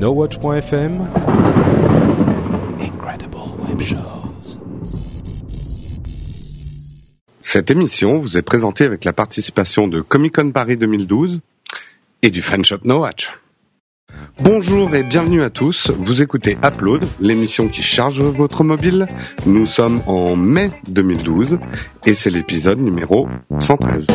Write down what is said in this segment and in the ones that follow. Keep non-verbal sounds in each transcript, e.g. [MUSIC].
NoWatch.fm Incredible Web Shows. Cette émission vous est présentée avec la participation de Comic Con Paris 2012 et du fan shop No Watch. Bonjour et bienvenue à tous. Vous écoutez Upload, l'émission qui charge votre mobile. Nous sommes en mai 2012 et c'est l'épisode numéro 113.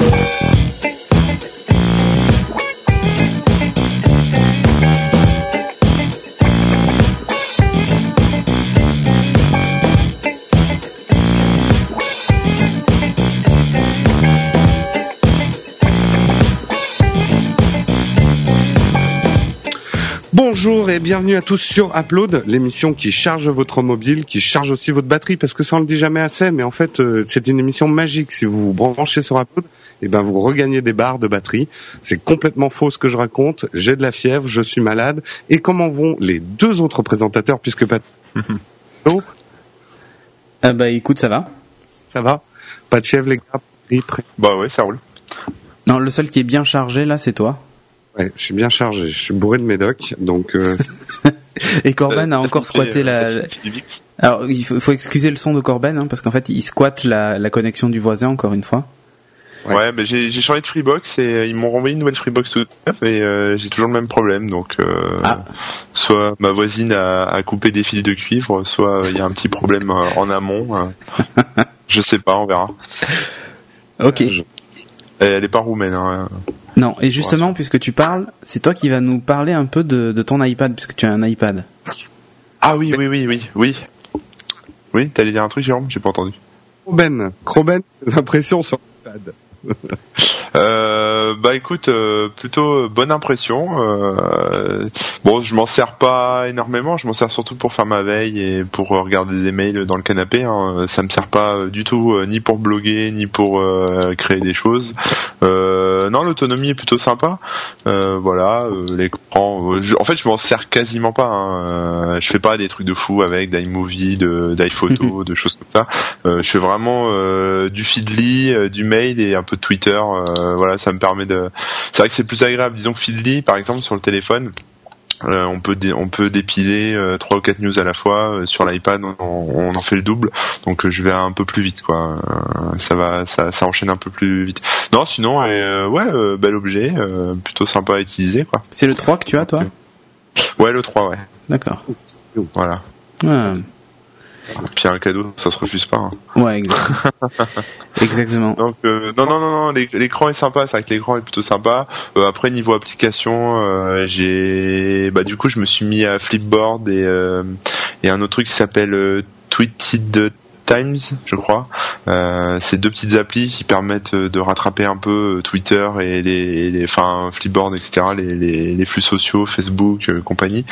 Bonjour et bienvenue à tous sur Upload, l'émission qui charge votre mobile, qui charge aussi votre batterie, parce que ça on le dit jamais assez, mais en fait euh, c'est une émission magique. Si vous vous branchez sur Upload, et ben vous regagnez des barres de batterie. C'est complètement faux ce que je raconte. J'ai de la fièvre, je suis malade. Et comment vont les deux autres présentateurs, puisque pas [LAUGHS] Oh, Ah bah écoute, ça va. ça va Pas de fièvre les gars? Bah ouais, ça roule. Non, le seul qui est bien chargé là, c'est toi. Ouais, je suis bien chargé, je suis bourré de médoc, donc euh, [LAUGHS] Et Corben a Euh, encore ça squatté la. euh. Alors il faut, faut excuser le son de Corben hein, parce qu'en fait il squatte la, la connexion du voisin encore une fois. Ouais. Ouais, bah, j'ai changé de Freebox et euh, ils m'ont renvoyé une nouvelle Freebox tout neuf et euh, j'ai toujours le même problème. Donc, euh, Ah. soit ma voisine a, a coupé des fils de cuivre, soit euh, il y a un petit problème euh, en amont. euh. [LAUGHS] je sais pas, on verra. Ok. je- elle est pas roumaine. Hein. Non et justement puisque tu parles, c'est toi qui vas nous parler un peu de, de ton iPad puisque tu as un iPad. Ah oui, oui, oui, oui, oui. Oui, t'allais dire un truc, Jérôme? J'ai pas entendu. Croben, Croben, ses [LAUGHS] impressions sur l'iPad. Euh, bah écoute, euh, plutôt bonne impression. Euh, bon, je m'en sers pas énormément, je m'en sers surtout pour faire ma veille et pour euh, regarder des mails dans le canapé. Hein. Ça me sert pas euh, du tout euh, ni pour bloguer ni pour euh, créer des choses. Euh, non, l'autonomie est plutôt sympa. Euh, voilà, euh, l'écran. euh, en fait, je m'en sers quasiment pas. Hein. Euh, je fais pas des trucs de fou avec d'iMovie, de d'iPhoto, [LAUGHS] de choses comme ça. Euh, je fais vraiment euh, du Feedly, euh, du mail et un peu de Twitter. euh, voilà, ça me permet de. C'est vrai que c'est plus agréable. Disons que Feedly, par exemple, sur le téléphone. euh, on peut on peut dépiler euh, trois ou quatre news à la fois Euh, sur l'iPad on, on en fait le double donc je vais un peu plus vite quoi ça va ça, ça enchaîne un peu plus vite non sinon ouais bel objet plutôt sympa à utiliser quoi C'est le 3 que tu as toi? Ouais le 3 ouais D'accord. voilà puis un cadeau ça se refuse pas hein. ouais exact. [LAUGHS] exactement. Donc euh, non non non non l'é- l'écran est sympa, c'est vrai que l'écran est plutôt sympa. Euh, après niveau application, euh, j'ai bah du coup je me suis mis à Flipboard et euh, et un autre truc qui s'appelle euh, Tweeted Times, je crois. Euh, c'est deux petites applis qui permettent euh, de rattraper un peu euh, Twitter et les, les enfin Flipboard etc. Les, les, les flux sociaux, Facebook, euh, compagnie.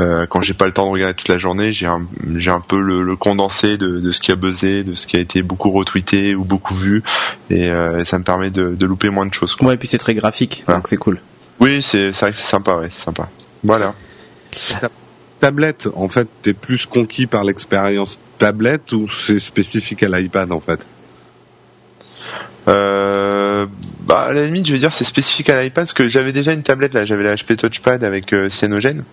Euh, quand j'ai pas le temps de regarder toute la journée, j'ai un j'ai un peu le, le condensé de, de ce qui a buzzé, de ce qui a été beaucoup retweeté ou beaucoup vu, et euh, ça me permet de, de louper moins de choses. Quoi. Ouais et puis c'est très graphique donc c'est cool. Oui, c'est c'est vrai que c'est sympa, ouais, c'est sympa. Voilà. Tablette, en fait, t'es plus conquis par l'expérience tablette ou c'est spécifique à l'iPad en fait? Euh, bah à la limite, je vais dire c'est spécifique à l'iPad parce que j'avais déjà une tablette là, j'avais la HP Touchpad avec euh, Cyanogen,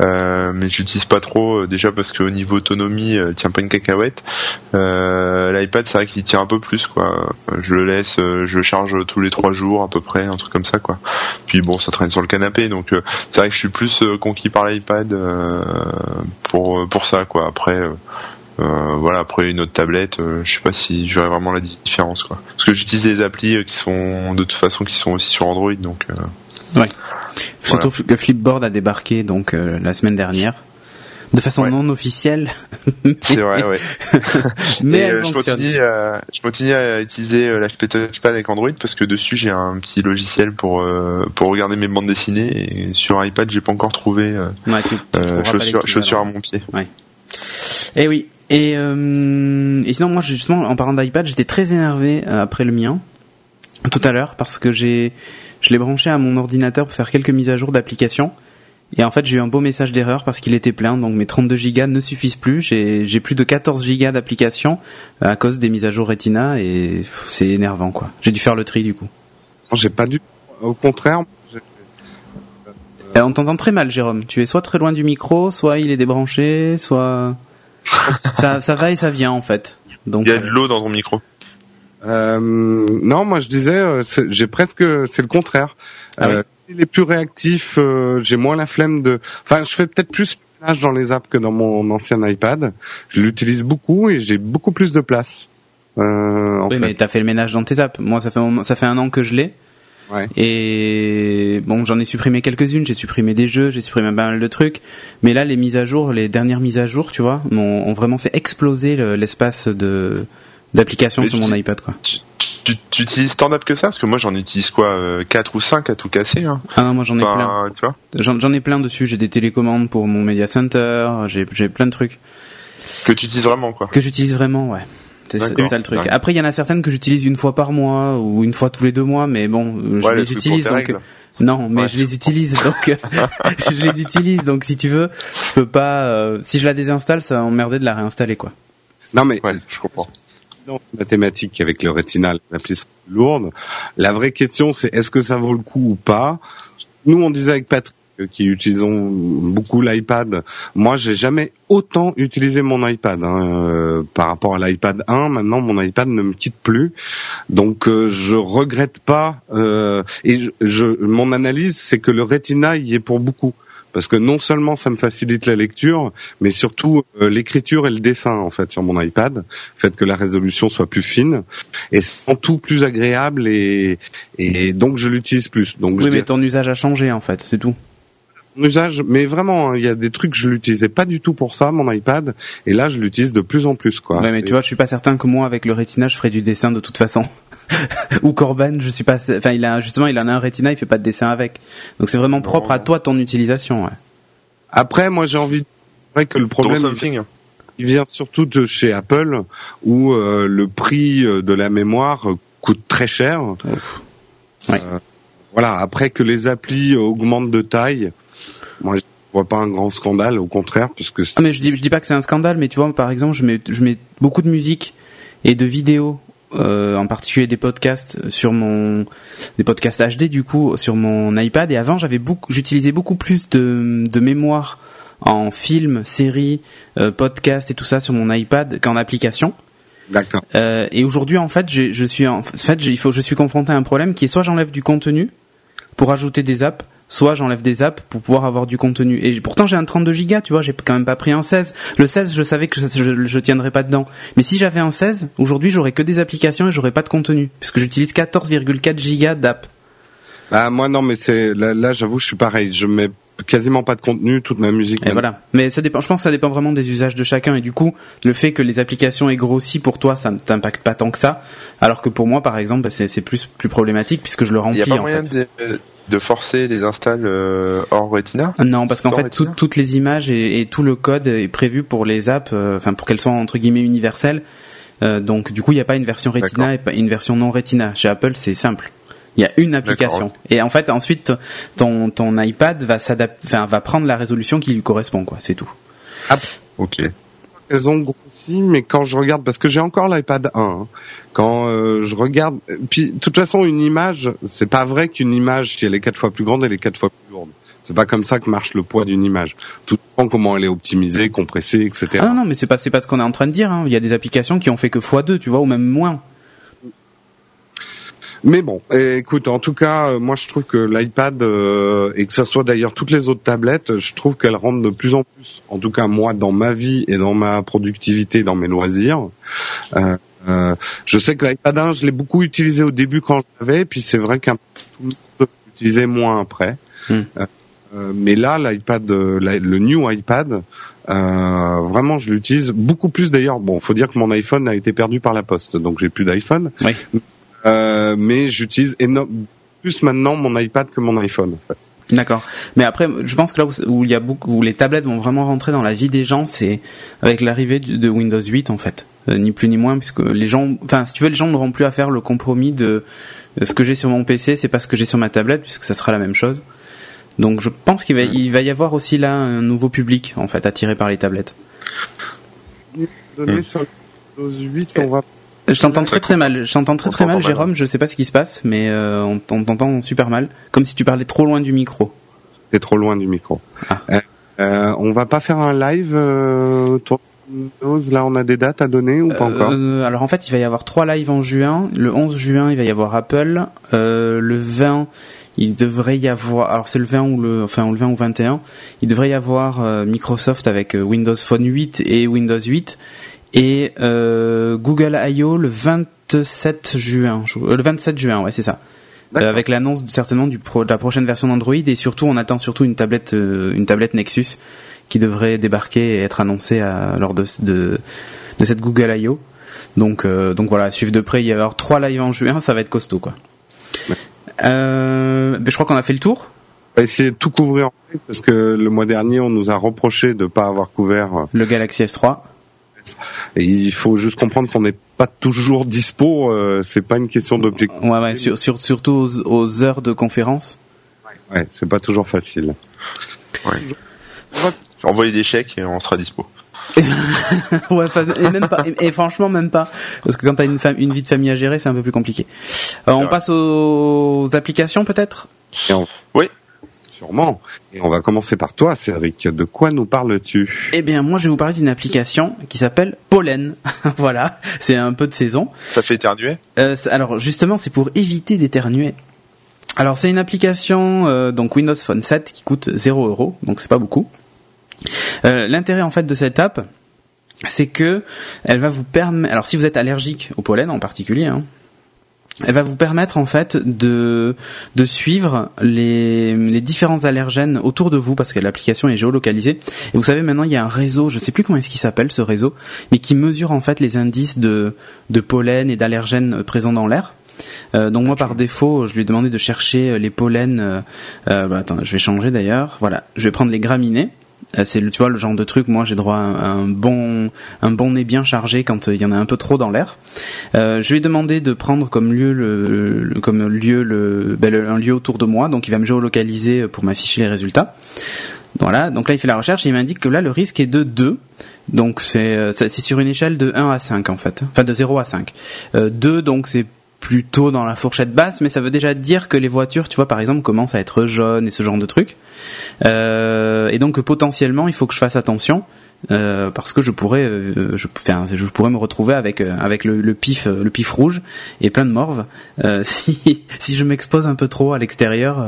euh, mais j'utilise pas trop euh, déjà parce qu'au niveau autonomie, euh, tient pas une cacahuète. L'iPad, c'est vrai qu'il tient un peu plus quoi. Je le laisse, je charge tous les trois jours à peu près, un truc comme ça quoi. Puis bon, ça traîne sur le canapé, donc c'est vrai que je suis plus conquis par l'iPad pour pour ça quoi. Après. Euh, voilà, après une autre tablette, euh, je sais pas si verrai vraiment la différence quoi. Parce que j'utilise des applis euh, qui sont de toute façon qui sont aussi sur Android, donc Surtout que Flipboard a débarqué donc la semaine dernière. De façon Ouais. non officielle. [LAUGHS] c'est vrai, ouais. [LAUGHS] Mais elle euh, je continue, à, je continue à utiliser euh, l'HP Touchpad avec Android parce que dessus j'ai un petit logiciel pour pour regarder mes bandes dessinées et sur iPad j'ai pas encore trouvé Ouais, tu- tu chaussures à mon pied. Eh oui. Et, euh, et sinon, moi, justement, en parlant d'iPad, j'étais très énervé euh, après le mien tout à l'heure parce que j'ai, je l'ai branché à mon ordinateur pour faire quelques mises à jour d'applications. Et en fait, j'ai eu un beau message d'erreur parce qu'il était plein, donc mes 32 gigas ne suffisent plus. J'ai, j'ai plus de 14 gigas d'applications euh, à cause des mises à jour Retina et c'est énervant, quoi. J'ai dû faire le tri du coup. J'ai pas du, au contraire, Euh, on t'entend très mal, Jérôme. Tu es soit très loin du micro, soit il est débranché, soit ça, ça va et ça vient en fait. Donc Il y a de l'eau dans ton micro. Euh, non, moi je disais, euh, c'est- j'ai presque, c'est le contraire. Ah Euh, Il est plus réactif, euh, j'ai moins la flemme de. Enfin, je fais peut-être plus de ménage dans les apps que dans mon ancien iPad. Je l'utilise beaucoup et j'ai beaucoup plus de place. Euh, en oui, fait. mais t'as fait le ménage dans tes apps. Moi, ça fait ça fait un an que je l'ai. Ouais. Et bon, j'en ai supprimé quelques-unes. J'ai supprimé des jeux, j'ai supprimé pas mal de trucs. Mais là, les mises à jour, les dernières mises à jour, tu vois, m'ont- ont vraiment fait exploser le- l'espace de d'applications Mais sur mon iPad, quoi. Tu, tu, tu utilises tant d'apps que ça? Parce que moi j'en utilise quoi euh, 4 ou 5 à tout casser. Hein. Ah non, moi j'en ai plein. Tu vois J'en j'en ai plein dessus. J'ai des télécommandes pour mon media center. J'ai j'ai plein de trucs Que tu utilises vraiment quoi. que j'utilise vraiment, ouais. C'est ça le truc. Après, il y en a certaines que j'utilise une fois par mois ou une fois tous les deux mois, mais bon, je Ouais, les utilise donc. règles. Non, mais Ouais. je les utilise [LAUGHS] donc. [LAUGHS] je les utilise donc si tu veux, je peux pas. euh, si je la désinstalle, ça va m'emmerder de la réinstaller quoi. Non, mais Ouais, je comprends. dans mathématiques avec le rétinal, l'appli sera lourde. La vraie question, c'est est-ce que ça vaut le coup ou pas? Nous, on disait avec Patrick qui utilisons beaucoup l'iPad. Moi, j'ai jamais autant utilisé mon iPad hein, euh, par rapport à l'iPad 1. Maintenant, mon iPad ne me quitte plus, donc euh, je regrette pas. euh, et je, je- mon analyse, c'est que le Retina y est pour beaucoup. Parce que non seulement ça me facilite la lecture, mais surtout euh, l'écriture et le dessin en fait sur mon iPad, le fait que la résolution soit plus fine et c'est en tout plus agréable et, et donc je l'utilise plus. Donc je Oui, mais dirais ton usage a changé en fait, c'est tout. Mon usage, mais vraiment, hein, il y a des trucs que je l'utilisais pas du tout pour ça, mon iPad, et là je l'utilise de plus en plus quoi. ouais, mais tu vois, je suis pas certain que moi avec le Retina, je ferais du dessin de toute façon. [LAUGHS] Ou Corban, je suis pas. Enfin, il a justement, il en a un Retina, il fait pas de dessin avec. Donc c'est vraiment propre à toi ton utilisation. Ouais. Après, moi j'ai envie. Vrai que le problème, il vient surtout de chez Apple, où euh, le prix euh, de la mémoire euh, coûte très cher. Ouais. Euh, voilà. Après que les applis augmentent de taille, moi je vois pas un grand scandale, au contraire, puisque Ah, mais je dis, je dis pas que c'est un scandale, mais tu vois, par exemple, je mets, je mets beaucoup de musique et de vidéos, euh, en particulier des podcasts sur mon, des podcasts HD du coup sur mon iPad. Et avant, j'avais beaucoup, j'utilisais beaucoup plus de, de mémoire en film, série, euh, podcast et tout ça sur mon iPad qu'en application. d'accord. Euh, et aujourd'hui, en fait, je suis en fait, il faut, je suis confronté à un problème qui est soit j'enlève du contenu pour ajouter des apps, soit j'enlève des apps pour pouvoir avoir du contenu. Et pourtant, j'ai un 32 gigas, tu vois, j'ai quand même pas pris un 16. Le 16, je savais que je, je, je tiendrais pas dedans. Mais si j'avais un 16, aujourd'hui, j'aurais que des applications et j'aurais pas de contenu, puisque j'utilise 14,4 gigas d'app. Bah moi non, mais c'est là, là j'avoue, je suis pareil. Je mets quasiment pas de contenu, toute ma musique. Et même. voilà. Mais ça dépend. Je pense que ça dépend vraiment des usages de chacun. Et du coup, le fait que les applications aient grossi pour toi, ça ne t'impacte pas tant que ça. Alors que pour moi, par exemple, bah, c'est c'est plus plus problématique puisque je le Il remplis n'y a pas en moyen fait. de, de forcer les installs euh, hors Retina Non, parce qu'en fait, tout- toutes les images et, et tout le code est prévu pour les apps, euh, enfin pour qu'elles soient entre guillemets universelles. Euh, donc du coup, il n'y a pas une version Retina et pas une version non Retina. Chez Apple, c'est simple. Il y a une application. Et en fait, ensuite, ton ton iPad va s'adapter, enfin va prendre la résolution qui lui correspond, quoi. C'est tout. Ok. Elles ont grossi, mais quand je regarde, parce que j'ai encore l'iPad 1, hein, quand euh, je regarde, puis de toute façon une image, c'est pas vrai qu'une image, si elle est quatre fois plus grande, elle est quatre fois plus lourde. C'est pas comme ça que marche le poids d'une image. Tout dépend comment elle est optimisée, compressée, etc. Ah non, non, mais c'est pas pas ce qu'on est en train de dire. hein. Il y a des applications qui ont fait que x2, tu vois, ou même moins. Mais bon, écoute, en tout cas, euh, moi je trouve que l'iPad euh, et que ça soit d'ailleurs toutes les autres tablettes, je trouve qu'elles rentrent de plus en plus, en tout cas moi dans ma vie et dans ma productivité, dans mes loisirs. Euh, euh, je sais que l'iPad 1, je l'ai beaucoup utilisé au début quand je l'avais, puis c'est vrai qu'un tout le l'utilisait moins après. Hmm. Euh, mais là, l'iPad, le new iPad, euh, vraiment, je l'utilise beaucoup plus d'ailleurs. Bon, faut dire que mon iPhone a été perdu par la poste, donc j'ai plus d'iPhone. Oui. Euh, mais j'utilise énorme plus maintenant mon iPad que mon iPhone. en fait. D'accord. Mais après, je pense que là où, où il y a beaucoup, où les tablettes vont vraiment rentrer dans la vie des gens, c'est avec l'arrivée de Windows 8 en fait, Euh, ni plus ni moins, puisque les gens, enfin, si tu veux, les gens n'auront plus à faire le compromis de euh, ce que j'ai sur mon PC, c'est pas ce que j'ai sur ma tablette, puisque ça sera la même chose. Donc, je pense qu'il va, il va y avoir aussi là un nouveau public en fait attiré par les tablettes. Donné sur Windows 8, on va Je t'entends très très mal. Je t'entends très très mal, Jérôme. Je sais pas ce qui se passe, mais euh, on, t'entend super mal, comme si tu parlais trop loin du micro. T'es trop loin du micro. Ah. Euh, euh, on va pas faire un live euh, Windows, Là, on a des dates à donner ou pas encore? Euh, alors en fait, il va y avoir trois lives en juin. Le 11 juin, il va y avoir Apple. Euh, le 20, il devrait y avoir. Alors c'est le 20 ou le, enfin le 20 ou 21. Il devrait y avoir Microsoft avec Windows Phone 8 et Windows 8 et euh, Google I.O. le 27 juin. Euh, Le 27 juin, ouais, c'est ça. Euh, avec l'annonce certainement du pro, de la prochaine version d'Android et surtout on attend surtout une tablette euh, une tablette Nexus qui devrait débarquer et être annoncée à, lors de, de de cette Google I.O. Donc euh, donc voilà, à suivre de près. Il y avoir trois lives en juin, ça va être costaud quoi. Euh, ben, je crois qu'on a fait le tour. On va essayer de tout couvrir parce que le mois dernier, on nous a reproché de pas avoir couvert. Le Galaxy S3. Et il faut juste comprendre qu'on n'est pas toujours dispo. Euh, c'est pas une question d'objectif. Ouais, ouais, sur, sur- surtout aux, aux heures de conférence. Ouais, c'est pas toujours facile. Envoyez des chèques et on sera dispo. [LAUGHS] ouais, et même pas. Et, et franchement, même pas. Parce que quand t'as une, une vie de famille à gérer, c'est un peu plus compliqué. Euh, on passe aux applications peut-être? Oui. Sûrement. Et on va commencer par toi, Cédric. De quoi nous parles-tu Eh bien, moi, je vais vous parler d'une application qui s'appelle Pollen. [LAUGHS] voilà, c'est un peu de saison. Ça fait éternuer Euh, alors justement, c'est pour éviter d'éternuer. Alors c'est une application euh, donc Windows Phone 7 qui coûte 0 euros, donc c'est pas beaucoup. Euh, L'intérêt en fait de cette app, c'est que elle va vous permettre. Alors si vous êtes allergique au pollen en particulier, hein, elle va vous permettre en fait de de suivre les, les différents allergènes autour de vous parce que l'application est géolocalisée. Et vous savez maintenant il y a un réseau, je sais plus comment est-ce qu'il s'appelle ce réseau, mais qui mesure en fait les indices de de pollen et d'allergènes présents dans l'air. Euh, donc moi par défaut, je lui ai demandé de chercher les pollens. Euh, euh, bah, attends, je vais changer d'ailleurs. Voilà, je vais prendre les graminées. Euh, C'est le, tu vois le genre de truc. Moi, j'ai droit à un, bon, un bon nez bien chargé quand euh, il y en a un peu trop dans l'air. Euh, je lui ai demandé de prendre comme lieu le, comme lieu le, ben, un lieu autour de moi. Donc il va me géolocaliser pour m'afficher les résultats. Voilà, donc là il fait la recherche et il m'indique que là le risque est de 2. Donc c'est euh, c'est c'est sur une échelle de 1 à 5 en fait. Enfin de 0 à 5. Euh, 2 donc c'est plutôt dans la fourchette basse, mais ça veut déjà dire que les voitures, tu vois, par exemple, commencent à être jaunes et ce genre de trucs. Euh, et donc potentiellement, il faut que je fasse attention. Euh, parce que je pourrais, euh, je, je pourrais me retrouver avec euh, avec le, pif, le pif rouge et plein de morve [LAUGHS] si si je m'expose un peu trop à l'extérieur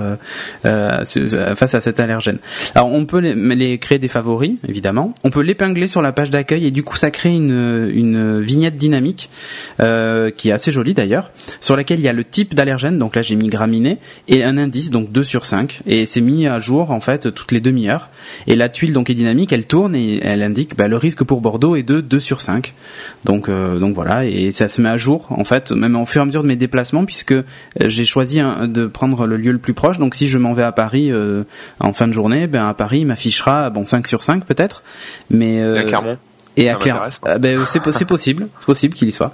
face à cet allergène. Alors on peut les, créer des favoris évidemment. On peut l'épingler sur la page d'accueil et du coup ça crée une une vignette dynamique qui est assez jolie d'ailleurs, sur laquelle il y a le type d'allergène. Donc là j'ai mis graminé et un indice donc 2 sur 5 et c'est mis à jour en fait toutes les demi-heures. Et la tuile donc est dynamique, elle tourne et elle indique bah, le risque pour Bordeaux est de 2 sur 5. Donc euh, donc voilà et ça se met à jour en fait même au fur et à mesure de mes déplacements puisque euh, j'ai choisi de prendre le lieu le plus proche. Donc si je m'en vais à Paris euh, en fin de journée, ben à Paris il m'affichera bon 5 sur 5 peut-être, mais euh, Et à Clermont et à Clermont. Euh, ben, c'est po- c'est possible, c'est possible qu'il y soit.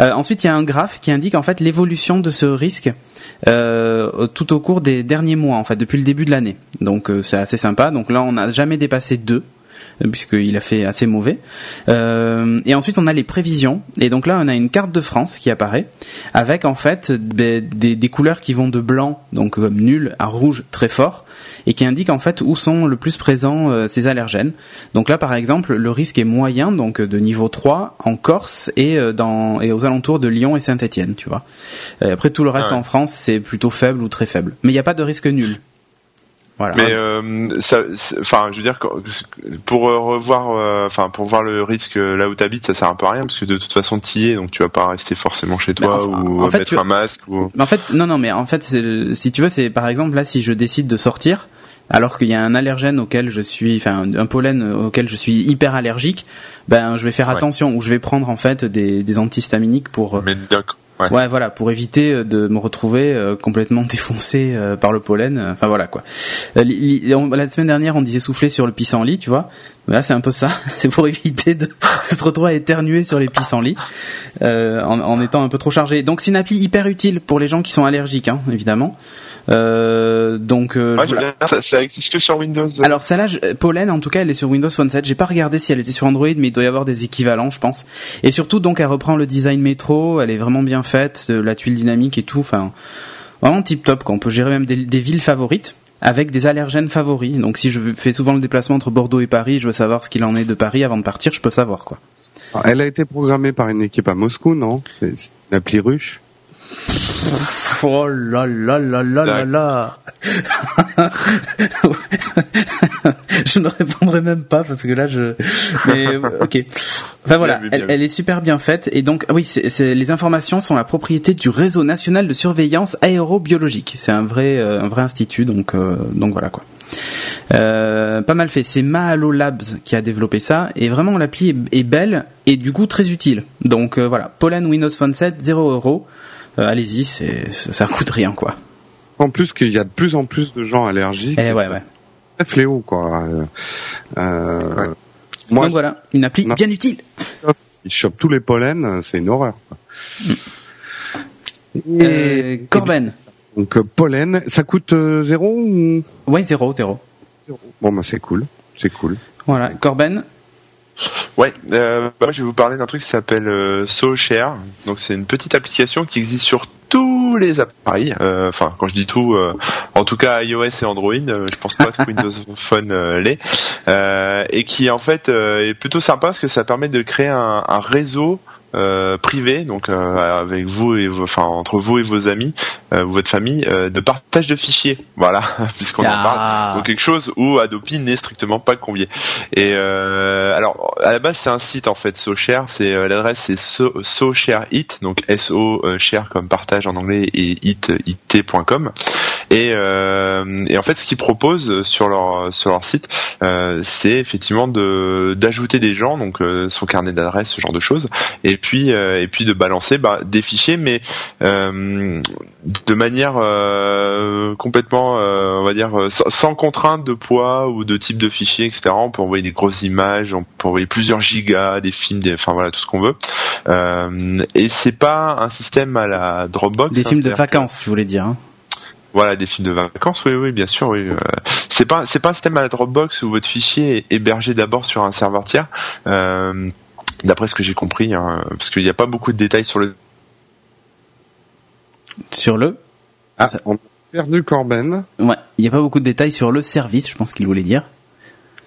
Euh, ensuite, il y a un graphe qui indique en fait l'évolution de ce risque euh, tout au cours des derniers mois, en fait, depuis le début de l'année. Donc c'est assez sympa. Donc là, on n'a jamais dépassé 2 puisqu'il a fait assez mauvais. Euh, et ensuite, on a les prévisions. Et donc là, on a une carte de France qui apparaît avec en fait des, des couleurs qui vont de blanc, donc comme nul, à rouge très fort, et qui indiquent en fait où sont le plus présents euh, ces allergènes. Donc là, par exemple, le risque est moyen, donc de niveau 3 en Corse et euh, dans et aux alentours de Lyon et Saint-Étienne, tu vois. Et après, tout le reste Ah ouais. en France, c'est plutôt faible ou très faible. Mais il n'y a pas de risque nul. Voilà. Mais euh, ça, enfin, je veux dire, pour euh, revoir, euh, enfin, pour voir le risque euh, là où t'habites, ça sert un peu à rien parce que de toute façon t'y es, donc tu vas pas rester forcément chez toi enfin, ou fait, mettre tu- un masque ou. Mais En fait, non, non, mais en fait, si tu veux, c'est par exemple là, si je décide de sortir, alors qu'il y a un allergène auquel je suis, enfin un pollen auquel je suis hyper allergique, ben je vais faire Ouais. attention ou je vais prendre en fait des, des antihistaminiques pour, Mais. Ouais. voilà, pour éviter euh, de me retrouver euh, complètement [LAUGHS] défoncé euh, par le pollen. Enfin voilà quoi. La semaine dernière, on disait souffler sur le pissenlit, tu vois. Là, c'est un peu ça. [LAUGHS] C'est pour éviter de se retrouver à éternuer sur les pissenlits euh, en, en étant un peu trop chargé. Donc c'est une appli hyper utile pour les gens qui sont allergiques, hein, évidemment. Euh, donc euh, Ouais, voilà. ça, ça existe que sur Windows. Alors celle-là, euh, Pollen, en tout cas, elle est sur Windows Phone 7. J'ai pas regardé si elle était sur Android, mais il doit y avoir des équivalents, je pense. Et surtout, donc, elle reprend le design métro. Elle est vraiment bien faite, la tuile dynamique et tout. Enfin, vraiment tip top. Quoi. On peut gérer même des, des villes favorites. avec des allergènes favoris. Donc si je fais souvent le déplacement entre Bordeaux et Paris, je veux savoir ce qu'il en est de Paris avant de partir, je peux savoir quoi. Elle a été programmée par une équipe à Moscou, non? C'est une appli ruche [LAUGHS] Oh là là là là là là [LAUGHS] Je ne répondrai même pas parce que là je. Mais ok. Enfin voilà, elle, elle, est super bien faite et donc oui, c'est les informations sont la propriété du réseau national de surveillance aérobiologique. C'est un vrai un vrai institut donc donc voilà quoi. Euh, pas mal fait. C'est Mahalo Labs qui a développé ça et vraiment l'appli est, belle et du coup très utile. Donc euh, voilà, Pollen Windows Phone 7 0 euros. Euh, allez-y, c'est ça coûte rien quoi. En plus qu'il y a de plus en plus de gens allergiques. Et eh ouais ouais. Fléau quoi. Euh, Moi, Donc voilà, une appli bien utile. Il chope tous les pollens, c'est une horreur. Mm. Et, Corben. Donc pollen, ça coûte zéro ou? Oui, zéro, zéro. Bon, bah c'est cool, c'est cool. Voilà, Corben. Ouais, euh, bah, je vais vous parler d'un truc qui s'appelle euh, SoShare. Donc c'est une petite application qui existe sur tous les appareils. Euh, enfin, quand je dis tout, euh, en tout cas iOS et Android. je pense pas que [LAUGHS] Windows Phone l'est. et qui en fait est plutôt sympa parce que ça permet de créer un, un réseau euh, privé, donc euh, avec vous et enfin entre vous et vos amis, euh, votre famille, euh, de partage de fichiers. Voilà, [LAUGHS] puisqu'on en parle. Ah. Donc quelque chose où Adopi n'est strictement pas convié. Et alors à la base c'est un site en fait, SoShare, c'est l'adresse c'est so, SoShare It, donc S O share comme partage en anglais et it it.com. Et, et en fait ce qu'ils proposent sur leur sur leur site, c'est effectivement de d'ajouter des gens, donc son carnet d'adresse, ce genre de choses. Et puis euh, et puis de balancer bah, des fichiers, mais euh, de manière euh, complètement, on va dire, sans, contrainte de poids ou de type de fichier, etc. On peut envoyer des grosses images, on peut envoyer plusieurs gigas, des films, des, enfin voilà, tout ce qu'on veut. et c'est pas un système à la Dropbox. Des hein, films de vacances, tu voulais dire. Hein. Voilà, des films de vacances, oui, oui, bien sûr, oui. c'est pas, c'est pas un système à la Dropbox où votre fichier est hébergé d'abord sur un serveur tiers. Euh, d'après ce que j'ai compris, hein, parce qu'il n'y a pas beaucoup de détails sur le. Sur le. Ah, on a perdu Corben. Ouais, il n'y a pas beaucoup de détails sur le service, je pense qu'il voulait dire.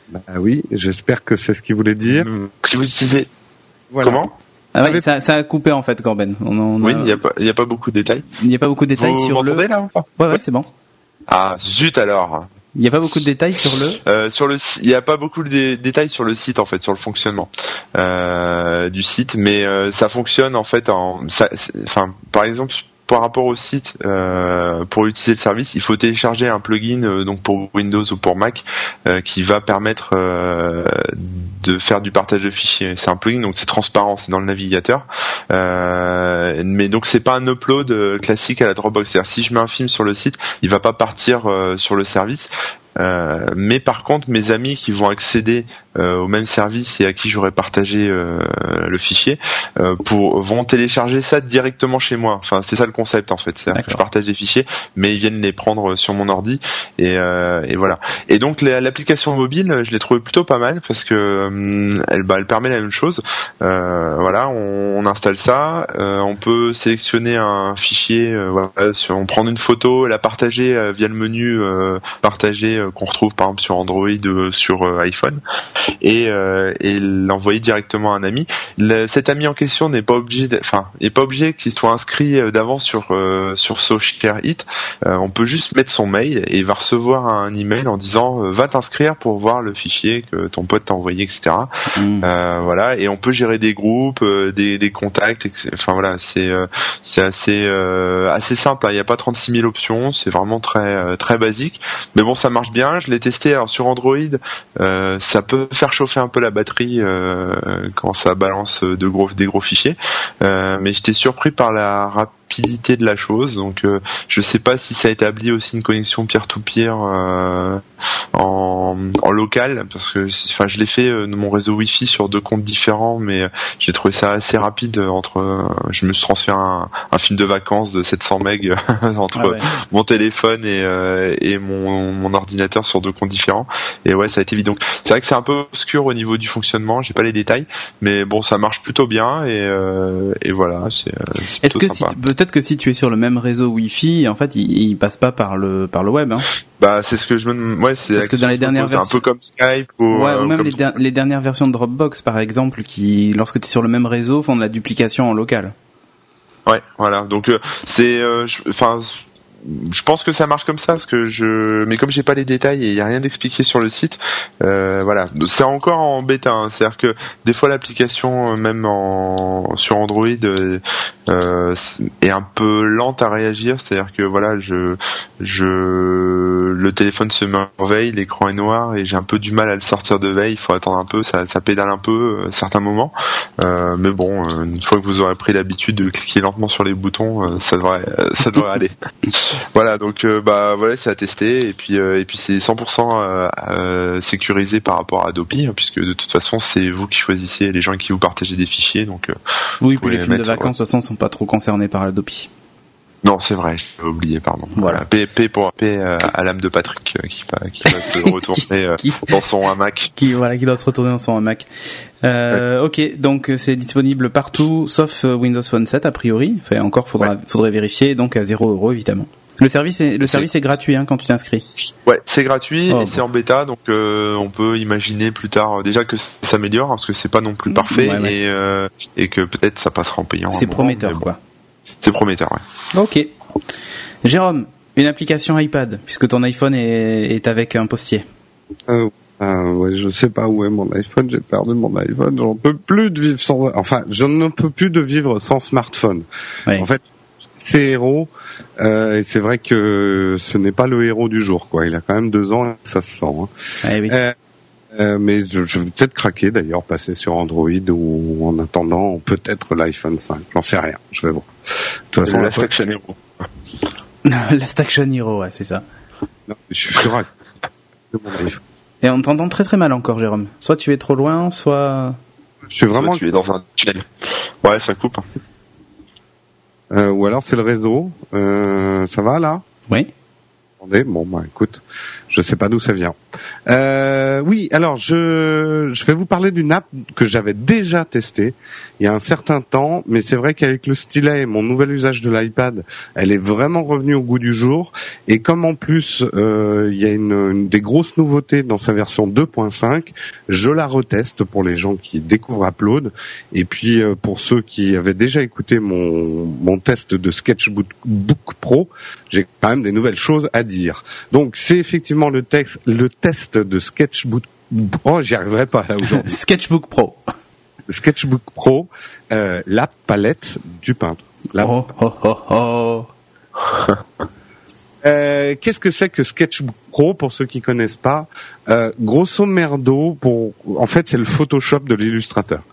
Bah oui, j'espère que c'est ce qu'il voulait dire. Mmh. Si vous utilisez. Comment? Ah ouais, ça, ça, a coupé en fait, Corben. On, Oui, il n'y a, pas, a pas beaucoup de détails. Il n'y a pas beaucoup de détails sur le. là ou pas Ouais, ouais, c'est bon. Ah, zut alors. Il n'y a pas beaucoup de détails sur le. Euh, sur le, il n'y a pas beaucoup de détails sur le site en fait, sur le fonctionnement euh, du site, mais euh, ça fonctionne en fait en, enfin, par exemple, par rapport au site, euh, pour utiliser le service, il faut télécharger un plugin euh, donc pour Windows ou pour Mac euh, qui va permettre de faire du partage de fichiers. C'est un plugin donc c'est transparent, c'est dans le navigateur. mais donc c'est pas un upload classique à la Dropbox. C'est-à-dire si je mets un film sur le site, il va pas partir sur le service. Euh, mais par contre, mes amis qui vont accéder euh, au même service et à qui j'aurais partagé euh, le fichier pour vont télécharger ça directement chez moi. Enfin, c'est ça le concept en fait. C'est-à-dire que je partage des fichiers, mais ils viennent les prendre sur mon ordi et, et voilà. Et donc l'application mobile, je l'ai trouvé plutôt pas mal parce que elle, bah, elle permet la même chose. voilà, on, on, installe ça, on peut sélectionner un fichier, voilà, on prend une photo, la partager via le menu partager euh, qu'on retrouve par exemple sur Android ou euh, sur euh, iPhone et, et l'envoyer directement à un ami. cet ami en question n'est pas obligé, enfin, n'est pas obligé qu'il soit inscrit d'avance sur sur Social It. on peut juste mettre son mail et il va recevoir un email en disant va t'inscrire pour voir le fichier que ton pote t'a envoyé, etc. Mmh. voilà, et on peut gérer des groupes, des, des contacts, enfin voilà, c'est c'est assez assez simple. Hein. Il n'y a pas 36 000 options, c'est vraiment très très basique. Mais bon, ça marche Je l'ai testé alors sur Android. Euh, ça peut faire chauffer un peu la batterie euh, quand ça balance gros des gros fichiers. Euh, mais j'étais surpris par la rapidité de la chose. Donc euh, je sais pas si ça établit aussi une connexion peer-to-peer euh, en, en, local parce que enfin je l'ai fait euh, de mon réseau Wi-Fi sur deux comptes différents mais j'ai trouvé ça assez rapide entre je me suis transféré un, un film de vacances de 700 MB [LAUGHS] entre ah mon téléphone et, et mon, mon, ordinateur sur deux comptes différents et ouais ça a été évident. C'est vrai que c'est un peu obscur au niveau du fonctionnement, j'ai pas les détails mais bon ça marche plutôt bien et, et voilà, c'est Est-ce que si peut-être que si tu es sur le même réseau Wi-Fi, en fait, il, il passe pas par le par le web. Hein. Bah c'est ce que je me ouais c'est Parce que dans les dernières un peu comme Skype ou, Ouais, euh, ou même comme- les, der- les dernières versions de Dropbox, par exemple, qui, lorsque tu es sur le même réseau, font de la duplication en local. Ouais, voilà. Donc euh, c'est, euh, je- pense que ça marche comme ça, parce que je, mais comme j'ai pas les détails et il y a rien d'expliqué sur le site, euh, voilà. C'est encore en bêta, hein. c'est-à-dire que des fois l'application, euh, même en sur Android, euh, euh, est un peu lente à réagir, c'est-à-dire que voilà, je, je, le téléphone se met en veille, l'écran est noir et j'ai un peu du mal à le sortir de veille. Il faut attendre un peu, ça, ça pédale un peu euh, à certains moments. Euh, mais bon, une fois que vous aurez pris l'habitude de cliquer lentement sur les boutons, ça devrait, ça devrait [LAUGHS] aller. Voilà, donc euh, bah voilà, c'est à tester et puis euh, et puis c'est 100% euh, sécurisé par rapport à Adopi, hein, puisque de toute façon c'est vous qui choisissez les gens qui vous partagez des fichiers. Donc Oui, puis les les films de vacances, de toute façon, sont pas trop concernés par Adopi. non, c'est vrai, j'ai oublié, pardon. Voilà. P, P pour P euh, à l'âme de Patrick euh, qui qui va se [LAUGHS] retourner euh, Qui- dans son hamac. qui voilà qui doit se retourner dans son Mac. Euh, Ok, donc c'est disponible partout sauf Windows Phone 7 a priori. Enfin encore faudra faudrait vérifier donc à 0 euros évidemment. Le service est le service est gratuit hein, quand tu t'inscris. Ouais, c'est gratuit Oh, et bon. c'est en bêta, donc euh, on peut imaginer plus tard euh, déjà que ça s'améliore parce que c'est pas non plus parfait Ouais, ouais. et euh, et que peut-être ça passera en payant. C'est prometteur bon. quoi. C'est prometteur, ouais. Ok. Jérôme, une application iPad puisque ton iPhone est, est avec un postier. Euh, euh, ouais, je sais pas où est mon iPhone, j'ai perdu mon iPhone, j'en peux plus de vivre sans, enfin, je ne peux plus de vivre sans smartphone. Ouais. En fait, c'est héros, euh, et c'est vrai que ce n'est pas le héros du jour, quoi. Il a quand même deux ans, et ça se sent. hein. Eh oui. Euh, euh, mais je, je vais peut-être craquer d'ailleurs, passer sur Android ou en attendant peut-être l'iPhone 5. J'en sais rien, je vais voir. De toute façon, La la- Faction Hero. [LAUGHS] la Station Hero, ouais, c'est ça. non, je suis furax de mon iPhone. Et on t'entend très très mal encore, Jérôme. Soit tu es trop loin, soit. Je suis vraiment, tu es dans un tunnel. Ouais, ça coupe. Euh, ou alors c'est le réseau. Euh, ça va là? Oui. Bon bah écoute, je sais pas d'où ça vient. Euh, oui, alors je je vais vous parler d'une app que j'avais déjà testée il y a un certain temps, mais c'est vrai qu'avec le stylet et mon nouvel usage de l'iPad, elle est vraiment revenue au goût du jour. Et comme en plus euh, il y a une, une des grosses nouveautés dans sa version 2.5, je la reteste pour les gens qui découvrent Upload et puis euh, pour ceux qui avaient déjà écouté mon mon test de Sketchbook Book Pro, j'ai quand même des nouvelles choses à dire. Donc c'est effectivement le texte, le test de Sketchbook. Oh, j'y arriverai pas là aujourd'hui. [LAUGHS] Sketchbook Pro. Sketchbook Pro, euh, la palette du peintre. La- Oh oh oh oh. [LAUGHS] Euh, Qu'est-ce que c'est que Sketchbook Pro pour ceux qui connaissent pas euh, Grosso merdo, pour en fait c'est le Photoshop de l'illustrateur.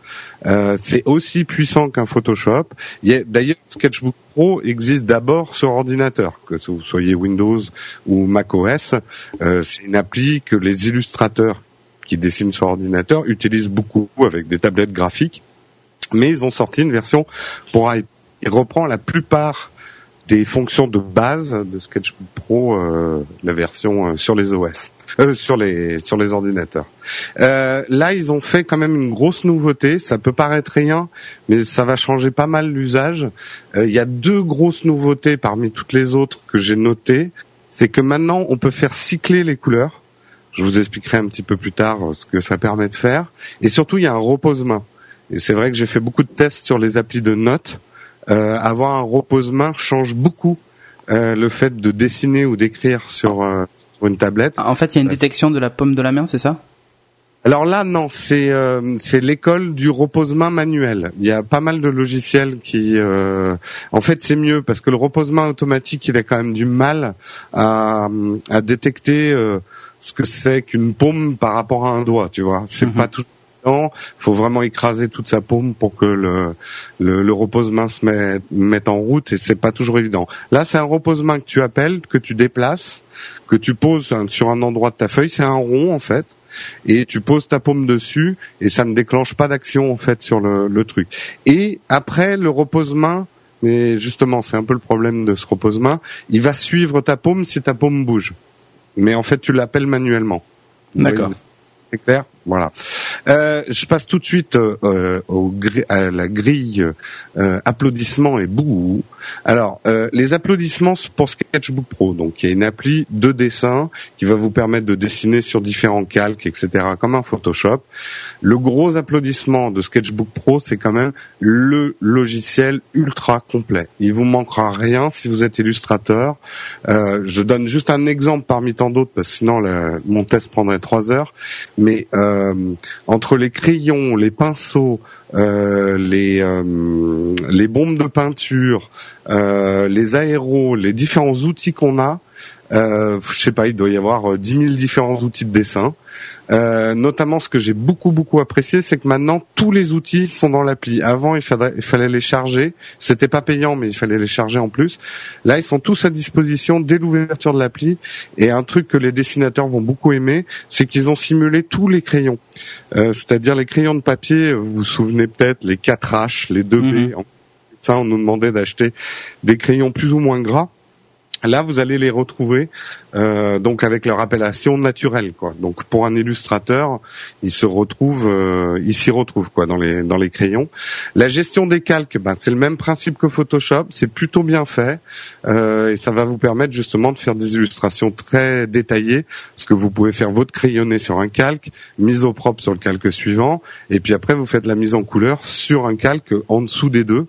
Euh, c'est aussi puissant qu'un Photoshop. D'ailleurs, Sketchbook Pro existe d'abord sur ordinateur, que vous soyez Windows ou Mac OS. Euh, c'est une appli que les illustrateurs qui dessinent sur ordinateur utilisent beaucoup avec des tablettes graphiques. Mais ils ont sorti une version pour iPad. Il reprend la plupart des fonctions de base de Sketchbook Pro, euh, la version euh, sur les OS, euh, sur les sur les ordinateurs. Là, ils ont fait quand même une grosse nouveauté. Ça peut paraître rien, mais ça va changer pas mal l'usage. Il y a deux grosses nouveautés parmi toutes les autres que j'ai notées. C'est que maintenant, on peut faire cycler les couleurs. Je vous expliquerai un petit peu plus tard ce que ça permet de faire. Et surtout, il y a un repose-main. Et c'est vrai que j'ai fait beaucoup de tests sur les applis de notes. Euh, avoir un repose-main change beaucoup euh, le fait de dessiner ou d'écrire sur, euh, sur une tablette. En fait, il y a une détection de la pomme de la main, c'est ça? Alors là, non, c'est euh, c'est l'école du repose-main manuel. Il y a pas mal de logiciels qui, euh, en fait, c'est mieux parce que le repose-main automatique, il a quand même du mal à, à détecter euh, ce que c'est qu'une paume par rapport à un doigt. Tu vois, c'est Mhm. pas toujours évident. faut vraiment écraser toute sa paume pour que le le, le repose-main se mette, mette en route et c'est pas toujours évident. Là, c'est un repose-main que tu appelles, que tu déplaces, que tu poses sur un endroit de ta feuille. C'est un rond en fait et tu poses ta paume dessus et ça ne déclenche pas d'action en fait sur le, le truc. Et après le repose-main, mais justement c'est un peu le problème de ce repose-main, il va suivre ta paume si ta paume bouge. Mais en fait tu l'appelles manuellement. D'accord. C'est clair. Voilà. Euh, je passe tout de suite euh, au gri- à la grille euh, applaudissements et bouh. Alors, euh, les applaudissements pour Sketchbook Pro. Donc, il y a une appli de dessin qui va vous permettre de dessiner sur différents calques, etc., comme un Photoshop. Le gros applaudissement de Sketchbook Pro, c'est quand même le logiciel ultra complet. Il vous manquera rien si vous êtes illustrateur. Euh, je donne juste un exemple parmi tant d'autres, parce que sinon mon test prendrait trois heures. Mais euh, entre les crayons, les pinceaux, les euh, les bombes de peinture, euh, les aéros, les différents outils qu'on a. Euh, je sais pas, il doit y avoir 10 000 différents outils de dessin. Euh, notamment, ce que j'ai beaucoup beaucoup apprécié, c'est que maintenant tous les outils sont dans l'appli. Avant, il, il fallait les charger. C'était pas payant, mais il fallait les charger en plus. Là, ils sont tous à disposition dès l'ouverture de l'appli. Et un truc que les dessinateurs vont beaucoup aimer, c'est qu'ils ont simulé tous les crayons. Euh, c'est-à-dire les crayons de papier. Vous vous souvenez peut-être les 4H, les 2B. Mhm. Ça, on nous demandait d'acheter des crayons plus ou moins gras. Là, vous allez les retrouver euh, donc avec leur appellation naturelle. Donc pour un illustrateur, il se retrouve, euh, il s'y retrouve quoi dans les dans les crayons. La gestion des calques, ben, c'est le même principe que Photoshop, c'est plutôt bien fait euh, et ça va vous permettre justement de faire des illustrations très détaillées, parce que vous pouvez faire votre crayonné sur un calque, mise au propre sur le calque suivant, et puis après vous faites la mise en couleur sur un calque en dessous des deux.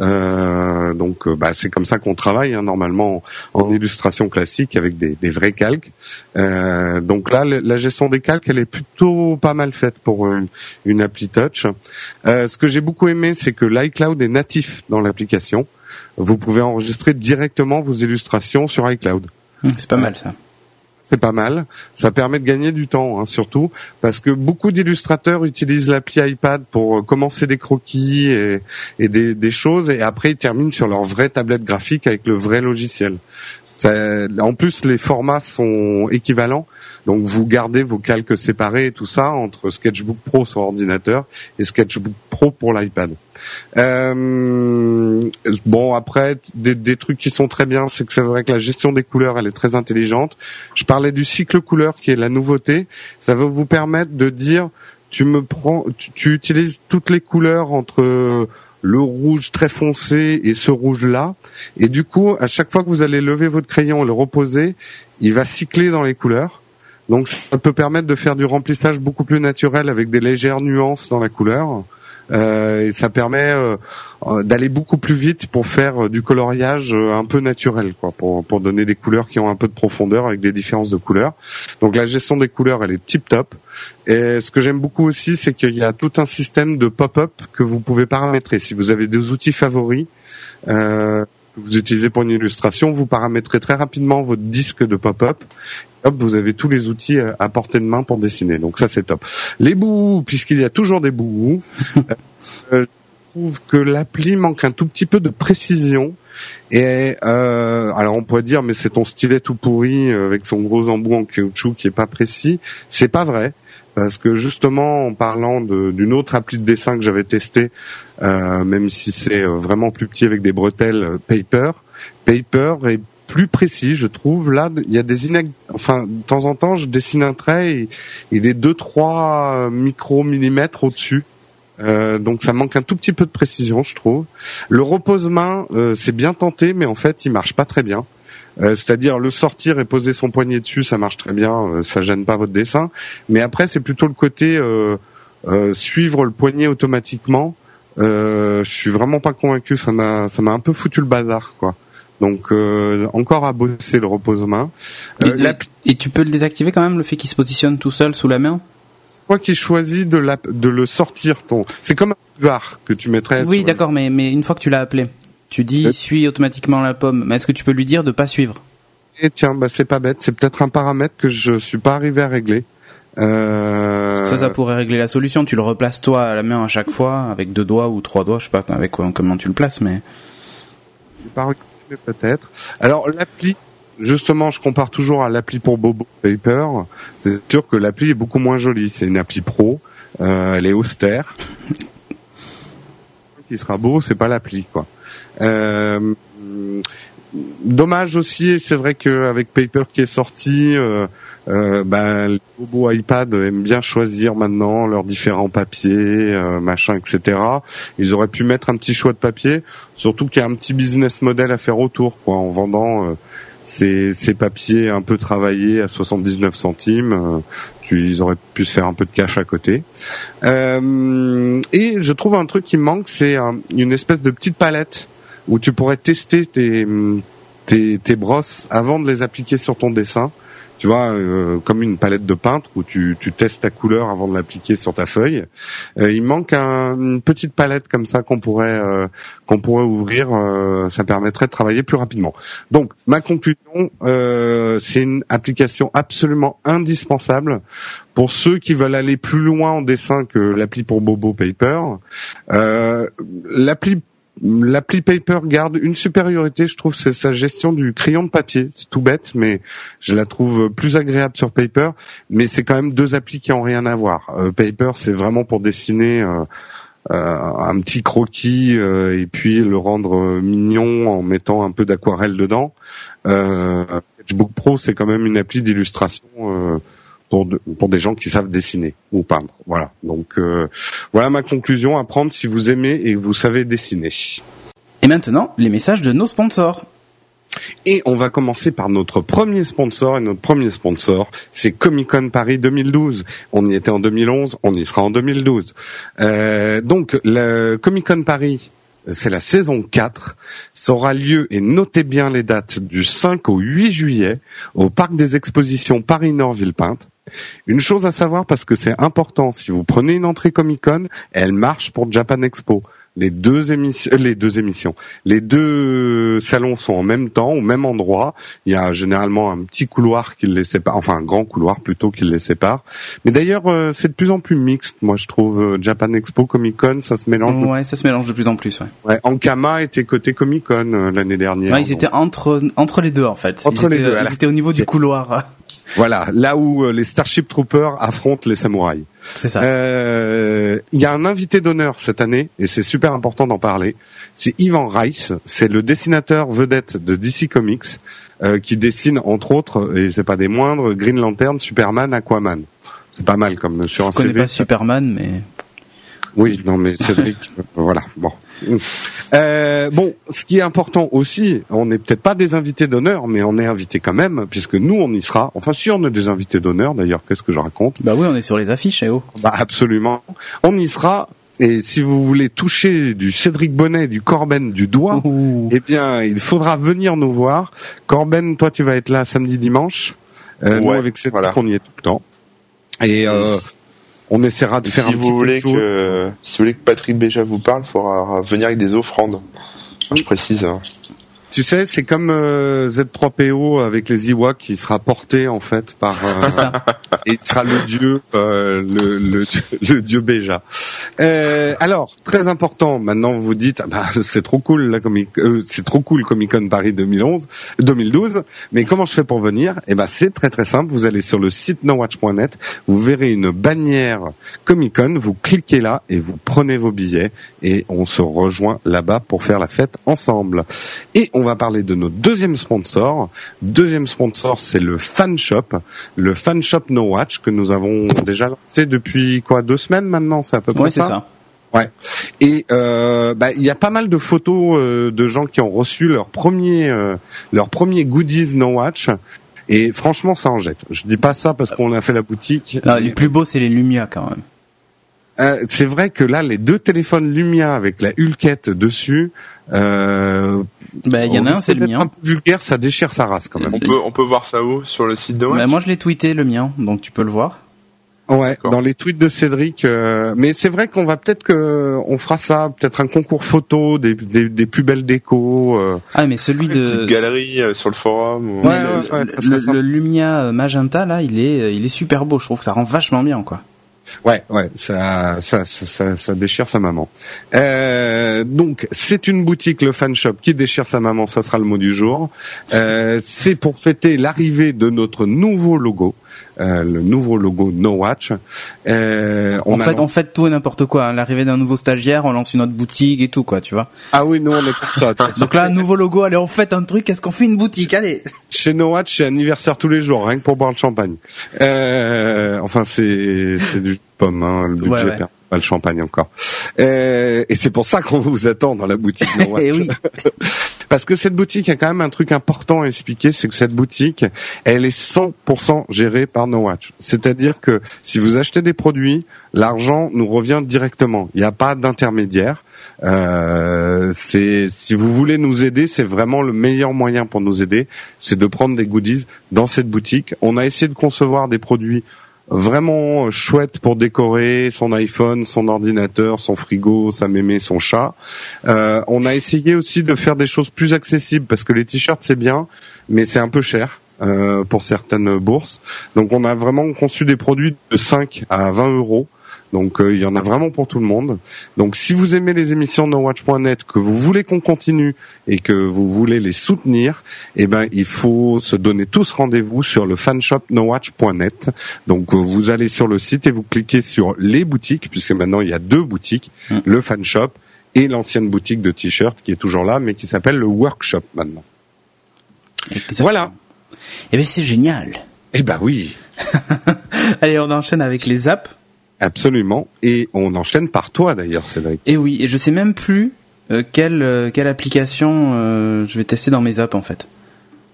Euh, donc, euh, bah, c'est comme ça qu'on travaille hein, normalement en, illustration classique avec des, des vrais calques. Euh, donc là, la gestion des calques, elle est plutôt pas mal faite pour une, une appli touch. Euh, ce que j'ai beaucoup aimé, c'est que l'iCloud est natif dans l'application. Vous pouvez enregistrer directement vos illustrations sur iCloud. Hum, c'est pas mal ça c'est pas mal. Ça permet de gagner du temps, hein, surtout parce que beaucoup d'illustrateurs utilisent l'appli iPad pour euh, commencer des croquis et, des, des, choses, et après ils terminent sur leur vraie tablette graphique avec le vrai logiciel. en plus, les formats sont équivalents. Donc vous gardez vos calques séparés et tout ça entre Sketchbook Pro sur ordinateur et Sketchbook Pro pour l'iPad. Euh, bon après des, des, trucs qui sont très bien, c'est que c'est vrai que la gestion des couleurs elle est très intelligente. Je parlais du cycle couleur qui est la nouveauté. Ça va vous permettre de dire tu me prends, tu, tu utilises toutes les couleurs entre le rouge très foncé et ce rouge là et du coup à chaque fois que vous allez lever votre crayon et le reposer il va cycler dans les couleurs donc ça peut permettre de faire du remplissage beaucoup plus naturel avec des légères nuances dans la couleur. Euh, et ça permet euh, euh, d'aller beaucoup plus vite pour faire du coloriage un peu naturel, quoi, pour, pour donner des couleurs qui ont un peu de profondeur avec des différences de couleurs. Donc la gestion des couleurs, elle est tip top. Et ce que j'aime beaucoup aussi, c'est qu'il y a tout un système de pop-up que vous pouvez paramétrer. Si vous avez des outils favoris, euh, que vous utilisez pour une illustration, vous paramétrez très rapidement votre disque de pop-up hop, vous avez tous les outils euh, à portée de main pour dessiner. Donc ça c'est top. Les bouts, puisqu'il y a toujours des bouts, euh, euh, [LAUGHS] je trouve que l'appli manque un tout petit peu de précision. Et euh, alors on pourrait dire mais c'est ton stylet tout pourri avec son gros embout en caoutchouc qui est pas précis. C'est pas vrai parce que justement en parlant d'une autre appli de dessin que j'avais testé, euh, même si c'est vraiment plus petit avec des bretelles Paper, Paper est plus précis, je trouve. Là, il y a des ineg... enfin, de temps en temps, je dessine un trait, il est 2-3 micro-millimètres au-dessus. Euh, donc ça manque un tout petit peu de précision, je trouve. Le repose-main, euh, c'est bien tenté, mais en fait, il marche pas très bien. Euh, c'est-à-dire le sortir et poser son poignet dessus, ça marche très bien, ça gêne pas votre dessin. Mais après, c'est plutôt le côté suivre le poignet automatiquement. je suis vraiment pas convaincu, ça m'a ça m'a un peu foutu le bazar, quoi. Donc euh, encore à bosser le repose-main. Euh, et, tu peux le désactiver quand même le fait qu'il se positionne tout seul sous la main? Quoi qu'il choisit de, la, de le sortir ton. C'est comme un var que tu mettrais. Oui, d'accord, mais mais une fois que tu l'as appelé, tu dis suis automatiquement la pomme. Mais est-ce que tu peux lui dire de pas suivre? Et tiens, bah c'est pas bête. C'est peut-être un paramètre que je suis pas arrivé à régler. Euh... Ça, ça pourrait régler la solution. Tu le replaces toi à la main à chaque fois avec deux doigts ou trois doigts, je sais pas avec quoi, comment tu le places, mais peut-être. Alors l'appli, justement, je compare toujours à l'appli pour Bobo Paper. C'est sûr que l'appli est beaucoup moins jolie. C'est une appli pro. Euh, elle est austère. Ce qui sera beau, c'est pas l'appli, quoi. Euh, dommage aussi, c'est vrai qu'avec Paper qui est sorti, euh, euh, ben, les bobos iPad aiment bien choisir maintenant leurs différents papiers, euh, machin, etc. Ils auraient pu mettre un petit choix de papier, surtout qu'il y a un petit business model à faire autour, quoi, en vendant euh, ces, ces papiers un peu travaillés à 79 centimes. Euh, tu, ils auraient pu se faire un peu de cash à côté. Euh, et je trouve un truc qui manque, c'est un- une espèce de petite palette où tu pourrais tester tes, tes, tes brosses avant de les appliquer sur ton dessin. Tu vois, euh, comme une palette de peintre où tu, tu testes ta couleur avant de l'appliquer sur ta feuille. Euh, il manque un- une petite palette comme ça qu'on pourrait euh, qu'on pourrait ouvrir. euh, ça permettrait de travailler plus rapidement. Donc, ma conclusion, euh, c'est une application absolument indispensable pour ceux qui veulent aller plus loin en dessin que l'appli pour Bobo Paper. Euh, l'appli L'appli Paper garde une supériorité, je trouve, c'est sa gestion du crayon de papier. C'est tout bête, mais je la trouve plus agréable sur Paper. Mais c'est quand même deux applis qui ont rien à voir. Euh, Paper, c'est vraiment pour dessiner euh, euh, un petit croquis et puis le rendre mignon en mettant un peu d'aquarelle dedans. Sketchbook Pro, c'est quand même une appli d'illustration pour, de- pour des gens qui savent dessiner ou peindre. Voilà. Donc euh, voilà ma conclusion à prendre si vous aimez et que vous savez dessiner. Et maintenant, les messages de nos sponsors. Et on va commencer par notre premier sponsor. Et notre premier sponsor, c'est Comic Con Paris 2012. On y était en 2011, on y sera en 2012. Euh, donc, le Comic Con Paris, c'est la saison 4. Ça aura lieu, et notez bien les dates, du 5 au 8 juillet, au Parc des Expositions Paris-Nord Villepinte. Une chose à savoir parce que c'est important, si vous prenez une entrée Comic Con, elle marche pour Japan Expo. Les deux émissions, euh, les deux émissions, les deux salons sont en même temps, au même endroit. Il y a généralement un petit couloir qui les sépare, enfin un grand couloir plutôt qui les sépare. Mais d'ailleurs, euh, c'est de plus en plus mixte. Moi, je trouve euh, Japan Expo, Comic Con, ça se mélange. de- Ouais, ça se mélange de plus en plus. Ouais. Ouais, Ankama était côté Comic Con euh, l'année dernière. Ouais, ils donc- étaient entre entre les deux en fait. Entre ils les étaient, deux, Ils étaient au niveau du couloir. Voilà, là où euh, les Starship Troopers affrontent les samouraïs. C'est ça. Euh, Il y a un invité d'honneur cette année, et c'est super important d'en parler. C'est Ivan Rice, c'est le dessinateur vedette de DC Comics, euh, qui dessine entre autres, et c'est pas des moindres, Green Lantern, Superman, Aquaman. C'est pas mal comme sur un Je connais CV. pas Superman, mais Oui, non mais Cédric, [LAUGHS] euh, voilà, bon. Euh, bon, ce qui est important aussi, on n'est peut-être pas des invités d'honneur, mais on est invités quand même, puisque nous on y sera. Enfin, si on est des invités d'honneur, d'ailleurs, qu'est-ce que je raconte bah oui, on est sur les affiches, eh oh. Bah absolument. On y sera. Et si vous voulez toucher du Cédric Bonnet, du Corben, du doigt, Ouh. eh bien, il faudra venir nous voir. Corben, toi, tu vas être là samedi, dimanche. Euh, nous, avec Cédric, voilà. on y est tout le temps. Et euh, on essaiera de faire si un petit vous voulez peu que si vous voulez que Patrick Béja vous parle, il faudra venir avec des offrandes. Je précise. Tu sais, c'est comme euh, Z3PO avec les Ewoks qui sera porté en fait par euh, ça. [LAUGHS] et il sera le dieu, euh, le, le, le dieu Béja. Euh, alors, très important, maintenant vous vous dites, ah bah, c'est trop cool la comic, euh, c'est trop cool Comic Con Paris 2011, 2012, mais comment je fais pour venir? Eh ben, c'est très très simple. Vous allez sur le site nowatch.net, vous verrez une bannière Comic Con, vous cliquez là et vous prenez vos billets et on se rejoint là-bas pour faire la fête ensemble. Et on va parler de notre deuxième sponsor. Deuxième sponsor, c'est le Fan Shop, le Fan Shop No Watch que nous avons déjà lancé depuis quoi deux semaines maintenant, c'est à peu près Ouais, c'est ça. Ouais. Et euh, bah, il y a pas mal de photos euh, de gens qui ont reçu leur premier euh, leur premier goodies No Watch. Et franchement, ça en jette. Je dis pas ça parce qu'on a fait la boutique. Non, mais- les plus beaux, c'est les Lumia quand même. Euh, c'est vrai que là, les deux téléphones Lumia avec la Hulkette dessus, euh, Bah, il y en a un, c'est le mien. Un peu vulgaire, ça déchire sa race quand même. On peut on peut voir ça où? Sur le site de Bah, moi, je l'ai tweeté le mien, donc tu peux le voir. Ouais, dans les tweets de Cédric. euh, mais c'est vrai qu'on va peut-être que on fera ça, peut-être un concours photo, des, des, des plus belles décos. euh. Ah, mais celui Une de petite galerie euh, sur le forum. ou- Ouais, ouais, le, ouais, le- le. Lumia euh, magenta là, il est, euh, il est super beau. Je trouve que ça rend vachement bien quoi. Ouais, ouais, ça, ça, ça, ça, déchire sa maman. Euh, donc, c'est une boutique, le fan shop, qui déchire sa maman. Ça sera le mot du jour. Euh, c'est pour fêter l'arrivée de notre nouveau logo. Euh, le nouveau logo No Watch. Euh, on, fait, on fait tout et n'importe quoi. Hein. L'arrivée d'un nouveau stagiaire, on lance une autre boutique et tout, quoi, tu vois. Ah oui, nous on est comme ça. [LAUGHS] Donc là, nouveau logo, allez, on fait un truc, est-ce qu'on fait une boutique? Allez. Chez No Watch, c'est anniversaire tous les jours, rien que pour boire le champagne. Euh, enfin, c'est c'est du pomme, hein, le budget pas le champagne encore. Euh, et c'est pour ça qu'on vous attend dans la boutique. [LAUGHS] et eh oui. [LAUGHS] Parce que cette boutique a quand même un truc important à expliquer, c'est que cette boutique, elle est 100% gérée par No Watch. C'est-à-dire que si vous achetez des produits, l'argent nous revient directement. Il n'y a pas d'intermédiaire. Euh, c'est si vous voulez nous aider, c'est vraiment le meilleur moyen pour nous aider, c'est de prendre des goodies dans cette boutique. On a essayé de concevoir des produits vraiment chouette pour décorer son iPhone, son ordinateur, son frigo, sa mémé, son chat. Euh, on a essayé aussi de faire des choses plus accessibles parce que les t-shirts c'est bien, mais c'est un peu cher. Euh, pour certaines bourses. Donc on a vraiment conçu des produits de 5 à 20 euros donc euh, il y en a vraiment pour tout le monde. Donc si vous aimez les émissions de NoWatch.net, que vous voulez qu'on continue et que vous voulez les soutenir, eh ben il faut se donner tous rendez-vous sur le fanshop nowatch.net. Donc euh, vous allez sur le site et vous cliquez sur les boutiques puisque maintenant il y a deux boutiques, mm. le fanshop et l'ancienne boutique de t-shirts qui est toujours là mais qui s'appelle le workshop maintenant. Voilà. Eh ben c'est génial. Eh ben oui. [LAUGHS] Allez, on enchaîne avec les apps. Absolument. Et on enchaîne par toi d'ailleurs, Cédric. Et oui, et je sais même plus euh, quelle euh, quelle application euh, je vais tester dans mes apps en fait.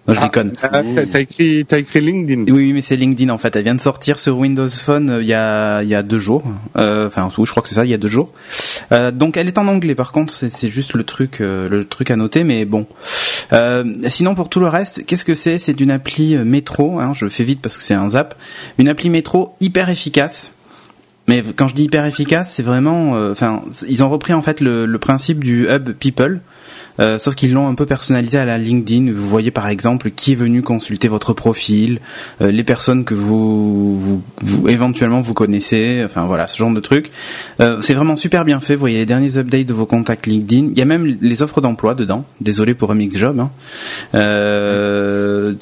Non, je ah, déconne. Ah, t'as écrit, t'as écrit LinkedIn. Oui, mais c'est LinkedIn en fait. Elle vient de sortir sur Windows Phone il y a il y a deux jours. Enfin, je crois que c'est ça, il y a deux jours. donc, elle est en anglais. Par contre, c'est juste le truc le truc à noter. Mais bon. sinon, pour tout le reste, qu'est-ce que c'est? C'est d'une appli métro. Hein, je le fais vite parce que c'est un zap. Une appli métro hyper efficace mais quand je dis hyper efficace, c'est vraiment, euh, enfin, ils ont repris en fait le, le principe du hub people, euh, sauf qu'ils l'ont un peu personnalisé à la LinkedIn. Vous voyez par exemple qui est venu consulter votre profil, euh, les personnes que vous, vous, vous, éventuellement vous connaissez, enfin voilà ce genre de truc. Euh, c'est vraiment super bien fait. Vous voyez les derniers updates de vos contacts LinkedIn. Il y a même les offres d'emploi dedans. Désolé pour Remix Job. Hein.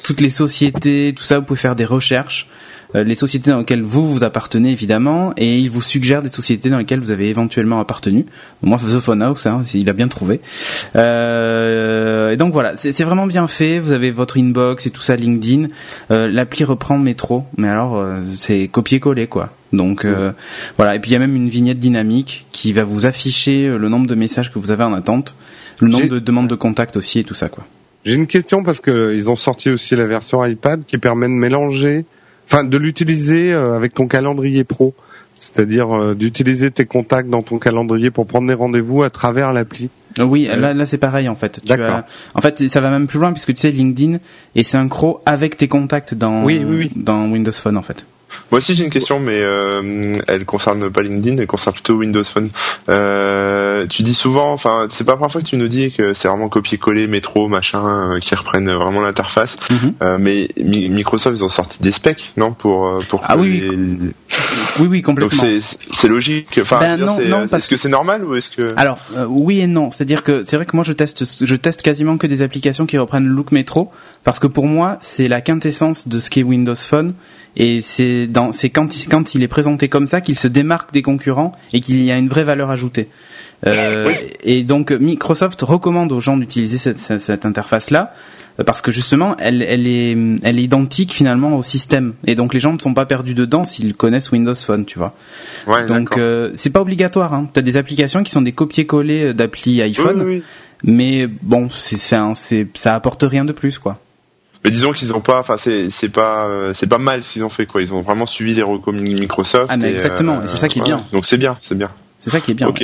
toutes les sociétés, tout ça, vous pouvez faire des recherches. Euh, les sociétés dans lesquelles vous vous appartenez évidemment, et il vous suggère des sociétés dans lesquelles vous avez éventuellement appartenu. Moi, The Phone House, hein, il a bien trouvé. Euh, et donc voilà, c'est vraiment bien fait. Vous avez votre inbox et tout ça, LinkedIn. Euh, L'appli reprend Métro, mais alors euh, c'est copier-coller quoi. Donc voilà, et puis il y a même une vignette dynamique qui va vous afficher le nombre de messages que vous avez en attente, le nombre de demandes de contact aussi et tout ça quoi. J'ai une question parce que ils ont sorti aussi la version iPad qui permet de mélanger enfin de l'utiliser euh, avec ton calendrier pro, c'est-à-dire euh, d'utiliser tes contacts dans ton calendrier pour prendre des rendez-vous à travers l'appli. Euh, oui, là, là c'est pareil en fait. D'accord. En fait, ça va même plus loin puisque tu sais LinkedIn est synchro avec tes contacts dans oui, oui, oui. dans Windows Phone en fait. Moi aussi j'ai une question, mais euh, elle concerne pas LinkedIn, elle concerne plutôt Windows Phone. Euh, tu dis souvent, enfin c'est pas la première fois que tu nous dis que c'est vraiment copier-coller, métro, machin, euh, qui reprennent vraiment l'interface. Mhm. euh, mais Microsoft ils ont sorti des specs, non pour euh, pour ah oui, oui oui complètement. Donc c'est logique. Enfin ben non, non, est-ce que c'est normal ou est-ce que alors euh, oui et non, c'est-à-dire que c'est vrai que moi je teste je teste quasiment que des applications qui reprennent le look métro parce que pour moi c'est la quintessence de ce qu'est Windows Phone et c'est dans c'est quand il, quand il est présenté comme ça qu'il se démarque des concurrents et qu'il y a une vraie valeur ajoutée. Euh, Et donc Microsoft recommande aux gens d'utiliser cette, cette, interface là parce que justement elle, elle est elle est identique finalement au système et donc les gens ne sont pas perdus dedans s'ils connaissent Windows Phone tu vois. Ouais, donc euh, c'est pas obligatoire. Hein. T'as des applications qui sont des copier-coller d'appli iPhone, mais bon c'est c'est ça apporte rien de plus quoi. Mais disons qu'ils ont pas, enfin c'est c'est pas euh, c'est pas mal s'ils ont fait quoi. Ils ont vraiment suivi les recos Microsoft. Ah mais exactement. et c'est ça qui est bien. Donc c'est bien, c'est bien. C'est ça qui est bien. Ok.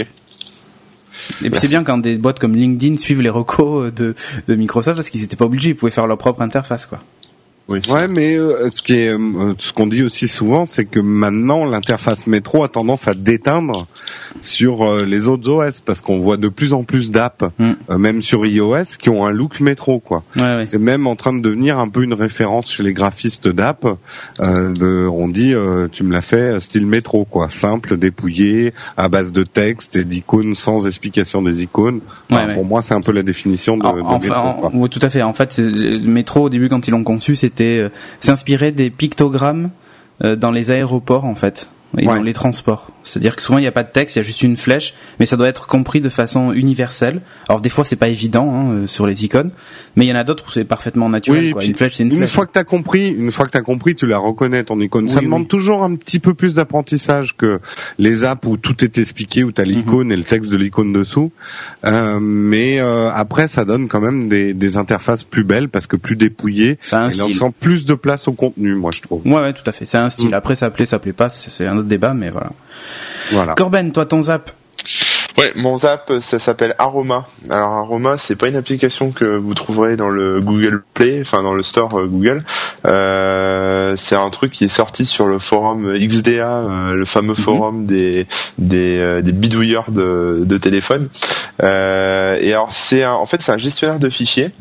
Et puis c'est bien quand des boîtes comme LinkedIn suivent les recos de, de Microsoft parce qu'ils étaient pas obligés, ils pouvaient faire leur propre interface quoi. Oui. Ouais, mais euh, ce qui est, euh, ce qu'on dit aussi souvent, c'est que maintenant l'interface métro a tendance à déteindre sur euh, les autres OS parce qu'on voit de plus en plus d'apps, mm. même sur iOS, qui ont un look métro quoi. Ouais, C'est même en train de devenir un peu une référence chez les graphistes d'app. on dit, tu me l'as fait style métro quoi, simple, dépouillé, à base de texte et d'icônes sans explication des icônes. pour moi, c'est un peu la définition de, de métro. oui, tout à fait. En fait, le métro au début quand ils l'ont conçu, c'était euh, s'inspirer des pictogrammes euh, dans les aéroports en fait et Ouais. dans les transports. C'est-à-dire que souvent il n'y a pas de texte, il y a juste une flèche, mais ça doit être compris de façon universelle. Alors des fois c'est pas évident hein, euh, sur les icônes, mais il y en a d'autres où c'est parfaitement naturel. Oui, quoi. Une flèche c'est une, Une flèche. fois que t'as compris, une fois que t'as compris, tu la reconnais ton icône. ça Oui, demande toujours un petit peu plus d'apprentissage que les apps où tout est expliqué, où t'as Mhm. l'icône et le texte de l'icône dessous. Euh, mais euh, après, ça donne quand même des, des interfaces plus belles parce que plus dépouillées. Ça a un Et style. plus de place au contenu, moi je trouve. Ouais, ouais, tout à fait. C'est un style. Mm. Après, ça plaît, ça plaît pas, c'est c'est un autre débat, mais voilà. Voilà. Corben, toi, ton zap Ouais, mon zap, ça s'appelle Aroma. Alors Aroma, c'est pas une application que vous trouverez dans le Google Play, enfin dans le store euh, Google. Euh, c'est un truc qui est sorti sur le forum XDA, euh, le fameux forum des des, euh, des bidouilleurs de, de téléphone. Euh, et alors c'est en fait c'est un gestionnaire de fichiers.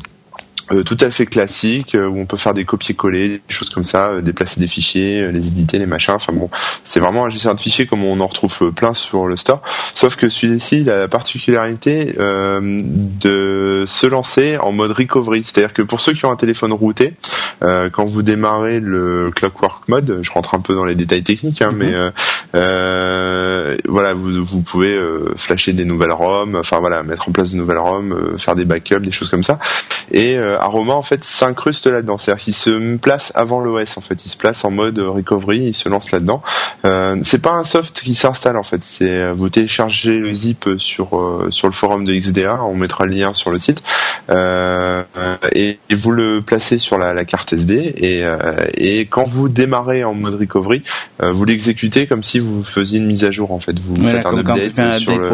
Euh, tout à fait classique euh, où on peut faire des copier-coller, des choses comme ça, euh, déplacer des fichiers, euh, les éditer, les machins. Enfin bon, c'est vraiment un gestionnaire de fichiers comme on en retrouve plein sur le store. Sauf que celui-ci, il a la particularité euh, de se lancer en mode recovery. C'est-à-dire que pour ceux qui ont un téléphone routé, euh, quand vous démarrez le Clockwork Mode, je rentre un peu dans les détails techniques, hein, Mhm. mais euh, euh, voilà, vous, vous pouvez euh, flasher des nouvelles ROM, enfin voilà, mettre en place de nouvelles ROM, euh, faire des backups, des choses comme ça. Et euh, Aroma en fait s'incruste là-dedans, c'est-à-dire qu'il se place avant l'OS en fait, il se place en mode recovery, il se lance là-dedans. Euh, c'est pas un soft qui s'installe en fait, c'est euh, vous téléchargez le zip sur euh, sur le forum de XDA, on mettra le lien sur le site. Euh, et, et vous le placez sur la, la carte SD et euh, et quand vous démarrez en mode recovery, euh, vous l'exécutez comme si vous faisiez une mise à jour en fait, vous Voilà, faites un tu fais le-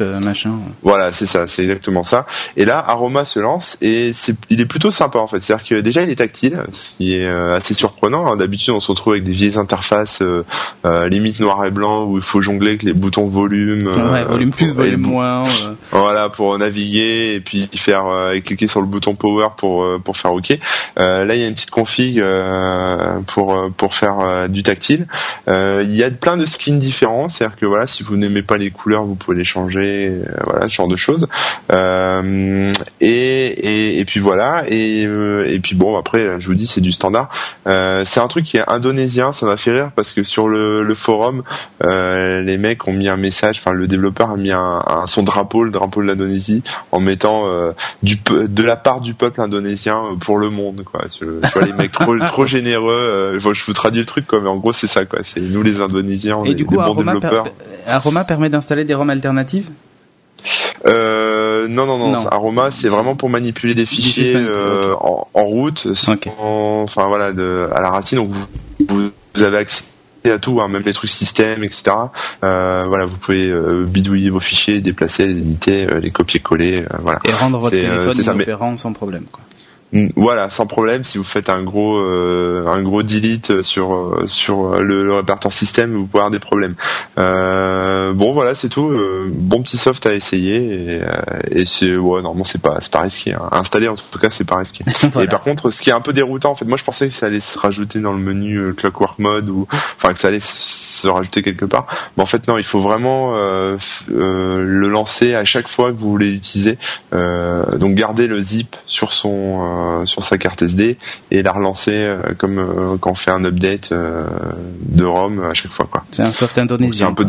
euh, machin. voilà, c'est ça, c'est exactement ça. Et là, Aroma se lance et c'est, il est plutôt sympa en fait. C'est-à-dire que déjà il est tactile, ce qui est euh, assez surprenant. hein. D'habitude, on se retrouve avec des vieilles interfaces euh, euh, limite noir et blanc où il faut jongler avec les boutons volume. euh, ouais, volume plus, volume moins. euh. Voilà, pour naviguer et puis faire euh, et cliquer sur le bouton power pour euh, pour faire OK. Euh, là, il y a une petite config euh, pour euh, pour faire euh, du tactile. Euh, il y a plein de skins différents, c'est-à-dire que voilà, si vous n'aimez pas les couleurs, vous pouvez les changer, euh, voilà, ce genre de choses. Euh, et, et et puis voilà et euh, et puis bon après, je vous dis, c'est du standard. Euh, c'est un truc qui est indonésien, ça m'a fait rire parce que sur le, le forum, euh, les mecs ont mis un message, enfin le développeur a mis un, un- son drapeau, le drapeau de l'Indonésie, en mettant du de la part du peuple indonésien pour le monde quoi. Tu, vois les mecs trop [LAUGHS] trop généreux. je vous traduis le truc quoi, mais en gros c'est ça quoi. C'est nous les Indonésiens, on Et est du des coup, bons Aroma, développeurs. per- Aroma permet d'installer des ROM alternatives Euh, non, non, non, Non. Aroma, c'est vraiment pour manipuler des fichiers euh, en, en route, enfin voilà, de, à la racine. Donc vous, vous avez accès à tout, hein, même les trucs système, etc. Euh, voilà, vous pouvez euh, bidouiller vos fichiers, déplacer, les éditer, euh, les copier-coller, voilà. et rendre votre téléphone inopérant sans problème. Quoi. Mm, Voilà, sans problème. Si vous faites un gros euh, un gros delete sur euh, sur le, le répertoire système, vous pouvez avoir des problèmes. Euh, bon, voilà, c'est tout. Euh, bon petit soft à essayer et, euh, et c'est ouais, normalement c'est pas c'est pas risqué. Hein. Installer en tout cas, c'est pas risqué. [LAUGHS] Voilà. Et par contre, ce qui est un peu déroutant, en fait, moi je pensais que ça allait se rajouter dans le menu euh, Clockwork Mode ou enfin que ça allait se rajouter quelque part. Mais en fait non, il faut vraiment euh, euh, le lancer à chaque fois que vous voulez l'utiliser. Euh, donc garder le zip sur son sur sa carte SD et la relancer comme quand on fait un update de ROM à chaque fois quoi. C'est un soft Donc, C'est indonésien. un peu.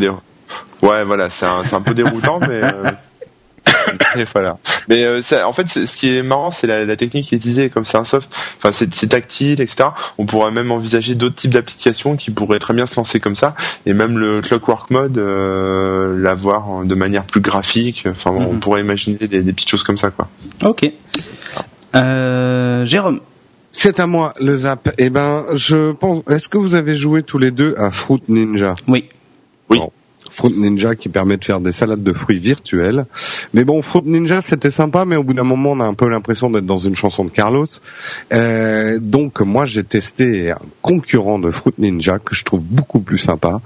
Ouais, voilà, c'est un, c'est un peu déroutant, [LAUGHS] mais [COUGHS] et voilà. Mais euh, ça- en fait, c'est- ce qui est marrant, c'est la, la technique qui est utilisée. Comme c'est un soft, enfin c'est c'est tactile, etc. On pourrait même envisager d'autres types d'applications qui pourraient très bien se lancer comme ça, et même le Clockwork Mode, euh, l'avoir de manière plus graphique. Enfin, on Mhm. pourrait imaginer des, des petites choses comme ça, quoi. Ok. Euh, Jérôme, C'est à moi le zap. Eh ben, je pense. Est-ce que vous avez joué tous les deux à Fruit Ninja? Oui. Oui. Bon. Fruit Ninja qui permet de faire des salades de fruits virtuelles. Mais bon, Fruit Ninja c'était sympa, mais au bout d'un moment on a un peu l'impression d'être dans une chanson de Carlos. Euh, donc moi j'ai testé un concurrent de Fruit Ninja que je trouve beaucoup plus sympa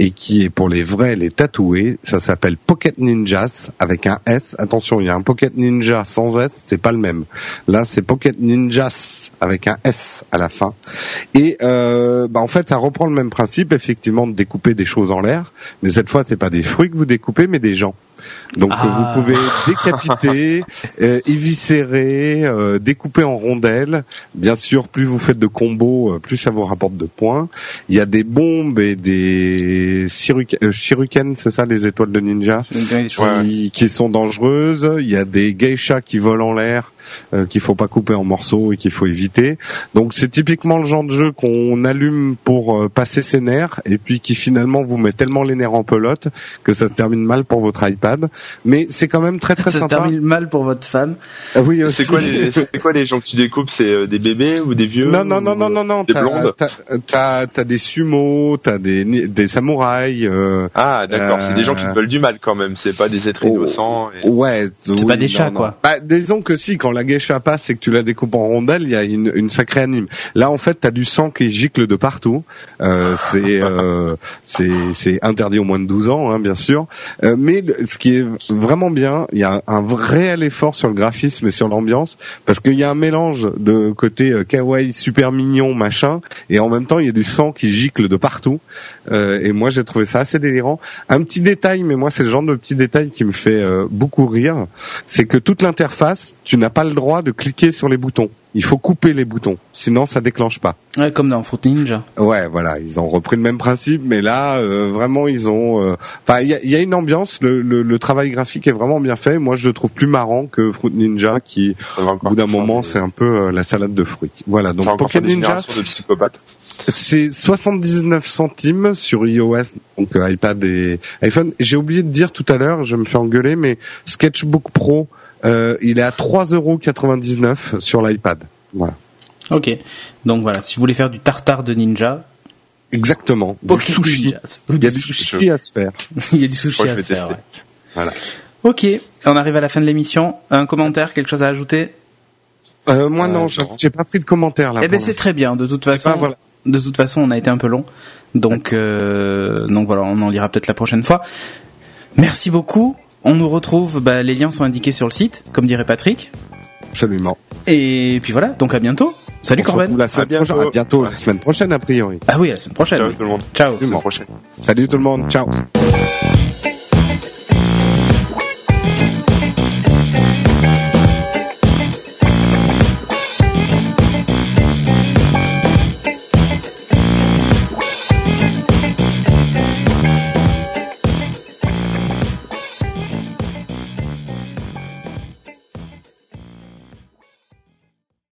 et qui est pour les vrais, les tatoués. Ça s'appelle Pocket Ninjas avec un S. Attention, il y a un Pocket Ninja sans S, c'est pas le même. Là c'est Pocket Ninjas avec un S à la fin. Et euh, bah en fait, ça reprend le même principe, effectivement, de découper des choses en l'air, mais cette fois, c'est pas des fruits que vous découpez, mais des gens. Donc Ah. vous pouvez décapiter, [LAUGHS] euh, éviscérer, euh, découper en rondelles. Bien sûr, plus vous faites de combos, euh, plus ça vous rapporte de points. Il y a des bombes et des shuriken, euh, shuriken, c'est ça, les étoiles de ninja, qui, qui sont dangereuses. Il y a des geishas qui volent en l'air, euh, qu'il faut pas couper en morceaux et qu'il faut éviter. Donc c'est typiquement le genre de jeu qu'on allume pour euh, passer ses nerfs et puis qui finalement vous met tellement les nerfs en pelote que ça se termine mal pour votre iPad. Mais c'est quand même très très Ça se sympa. termine mal pour votre femme. Ah oui, aussi. C'est quoi les [LAUGHS] c'est quoi les gens que tu découpes? C'est euh, des bébés ou des vieux Non non non non non non. Des blondes? t'as- des sumo, t'as des des samouraïs. euh, Ah d'accord, c'est des gens qui Euh, te veulent du mal quand même. C'est pas des êtres Oh. innocents. et- Ouais, oui, pas des non, chats, non. quoi. Bah, disons que si, quand la geisha passe et que tu la découpes en rondelles, il y a une, une sacrée anime. Là, en fait, t'as du sang qui gicle de partout. Euh, c'est euh, [LAUGHS] c'est c'est interdit aux moins de 12 ans, hein, bien sûr. Euh, mais ce qui est vraiment bien, il y a un, réel effort sur le graphisme et sur l'ambiance, parce qu'il y a un mélange de côté euh, kawaii, super mignon, machin, et en même temps, il y a du sang qui gicle de partout. Euh, et moi, j'ai trouvé ça assez délirant. Un petit détail, mais moi, c'est le genre de petit détail qui me fait euh, beaucoup rire, c'est que toute l'interface, tu n'as pas le droit de cliquer sur les boutons. Il faut couper les boutons, sinon ça déclenche pas. Ouais, comme dans Fruit Ninja. Ouais, voilà, ils ont repris le même principe, mais là, euh, vraiment, ils ont. euh, Enfin, il y a, il y a une ambiance. Le, le, le travail graphique est vraiment bien fait. Moi, je le trouve plus marrant que Fruit Ninja, qui, au bout d'un moment, c'est un peu euh, la salade de fruits. Voilà. Donc, Pocket Ninja, c'est 79 centimes sur iOS, donc euh, iPad et iPhone. J'ai oublié de dire tout à l'heure, je me fais engueuler, mais Sketchbook Pro, euh, il est à 3,99€ sur l'iPad. Voilà. Ok. Donc voilà, si vous voulez faire du tartare de ninja, Exactement. Du sushi. Il y a du du sushi. sushi à se faire. Il y a du sushi à se faire. [LAUGHS] ouais. Voilà. Ok, on arrive à la fin de l'émission. Un commentaire, quelque chose à ajouter? Euh, moi Euh, non, non. j'ai- pas pris de commentaires là. Eh ben c'est très bien. De toute façon. Ah, voilà. de toute façon, on a été un peu long, donc euh, donc voilà, on en lira peut-être la prochaine fois. Merci beaucoup. On nous retrouve. Bah, les liens sont indiqués sur le site, comme dirait Patrick. Absolument. Et puis voilà. Donc à bientôt. Salut On Corben. La semaine À bientôt. prochaine. À bientôt la semaine prochaine a priori. Ah oui, à la semaine prochaine. Ciao oui. tout le monde. Ciao. Salut tout le monde. Ciao.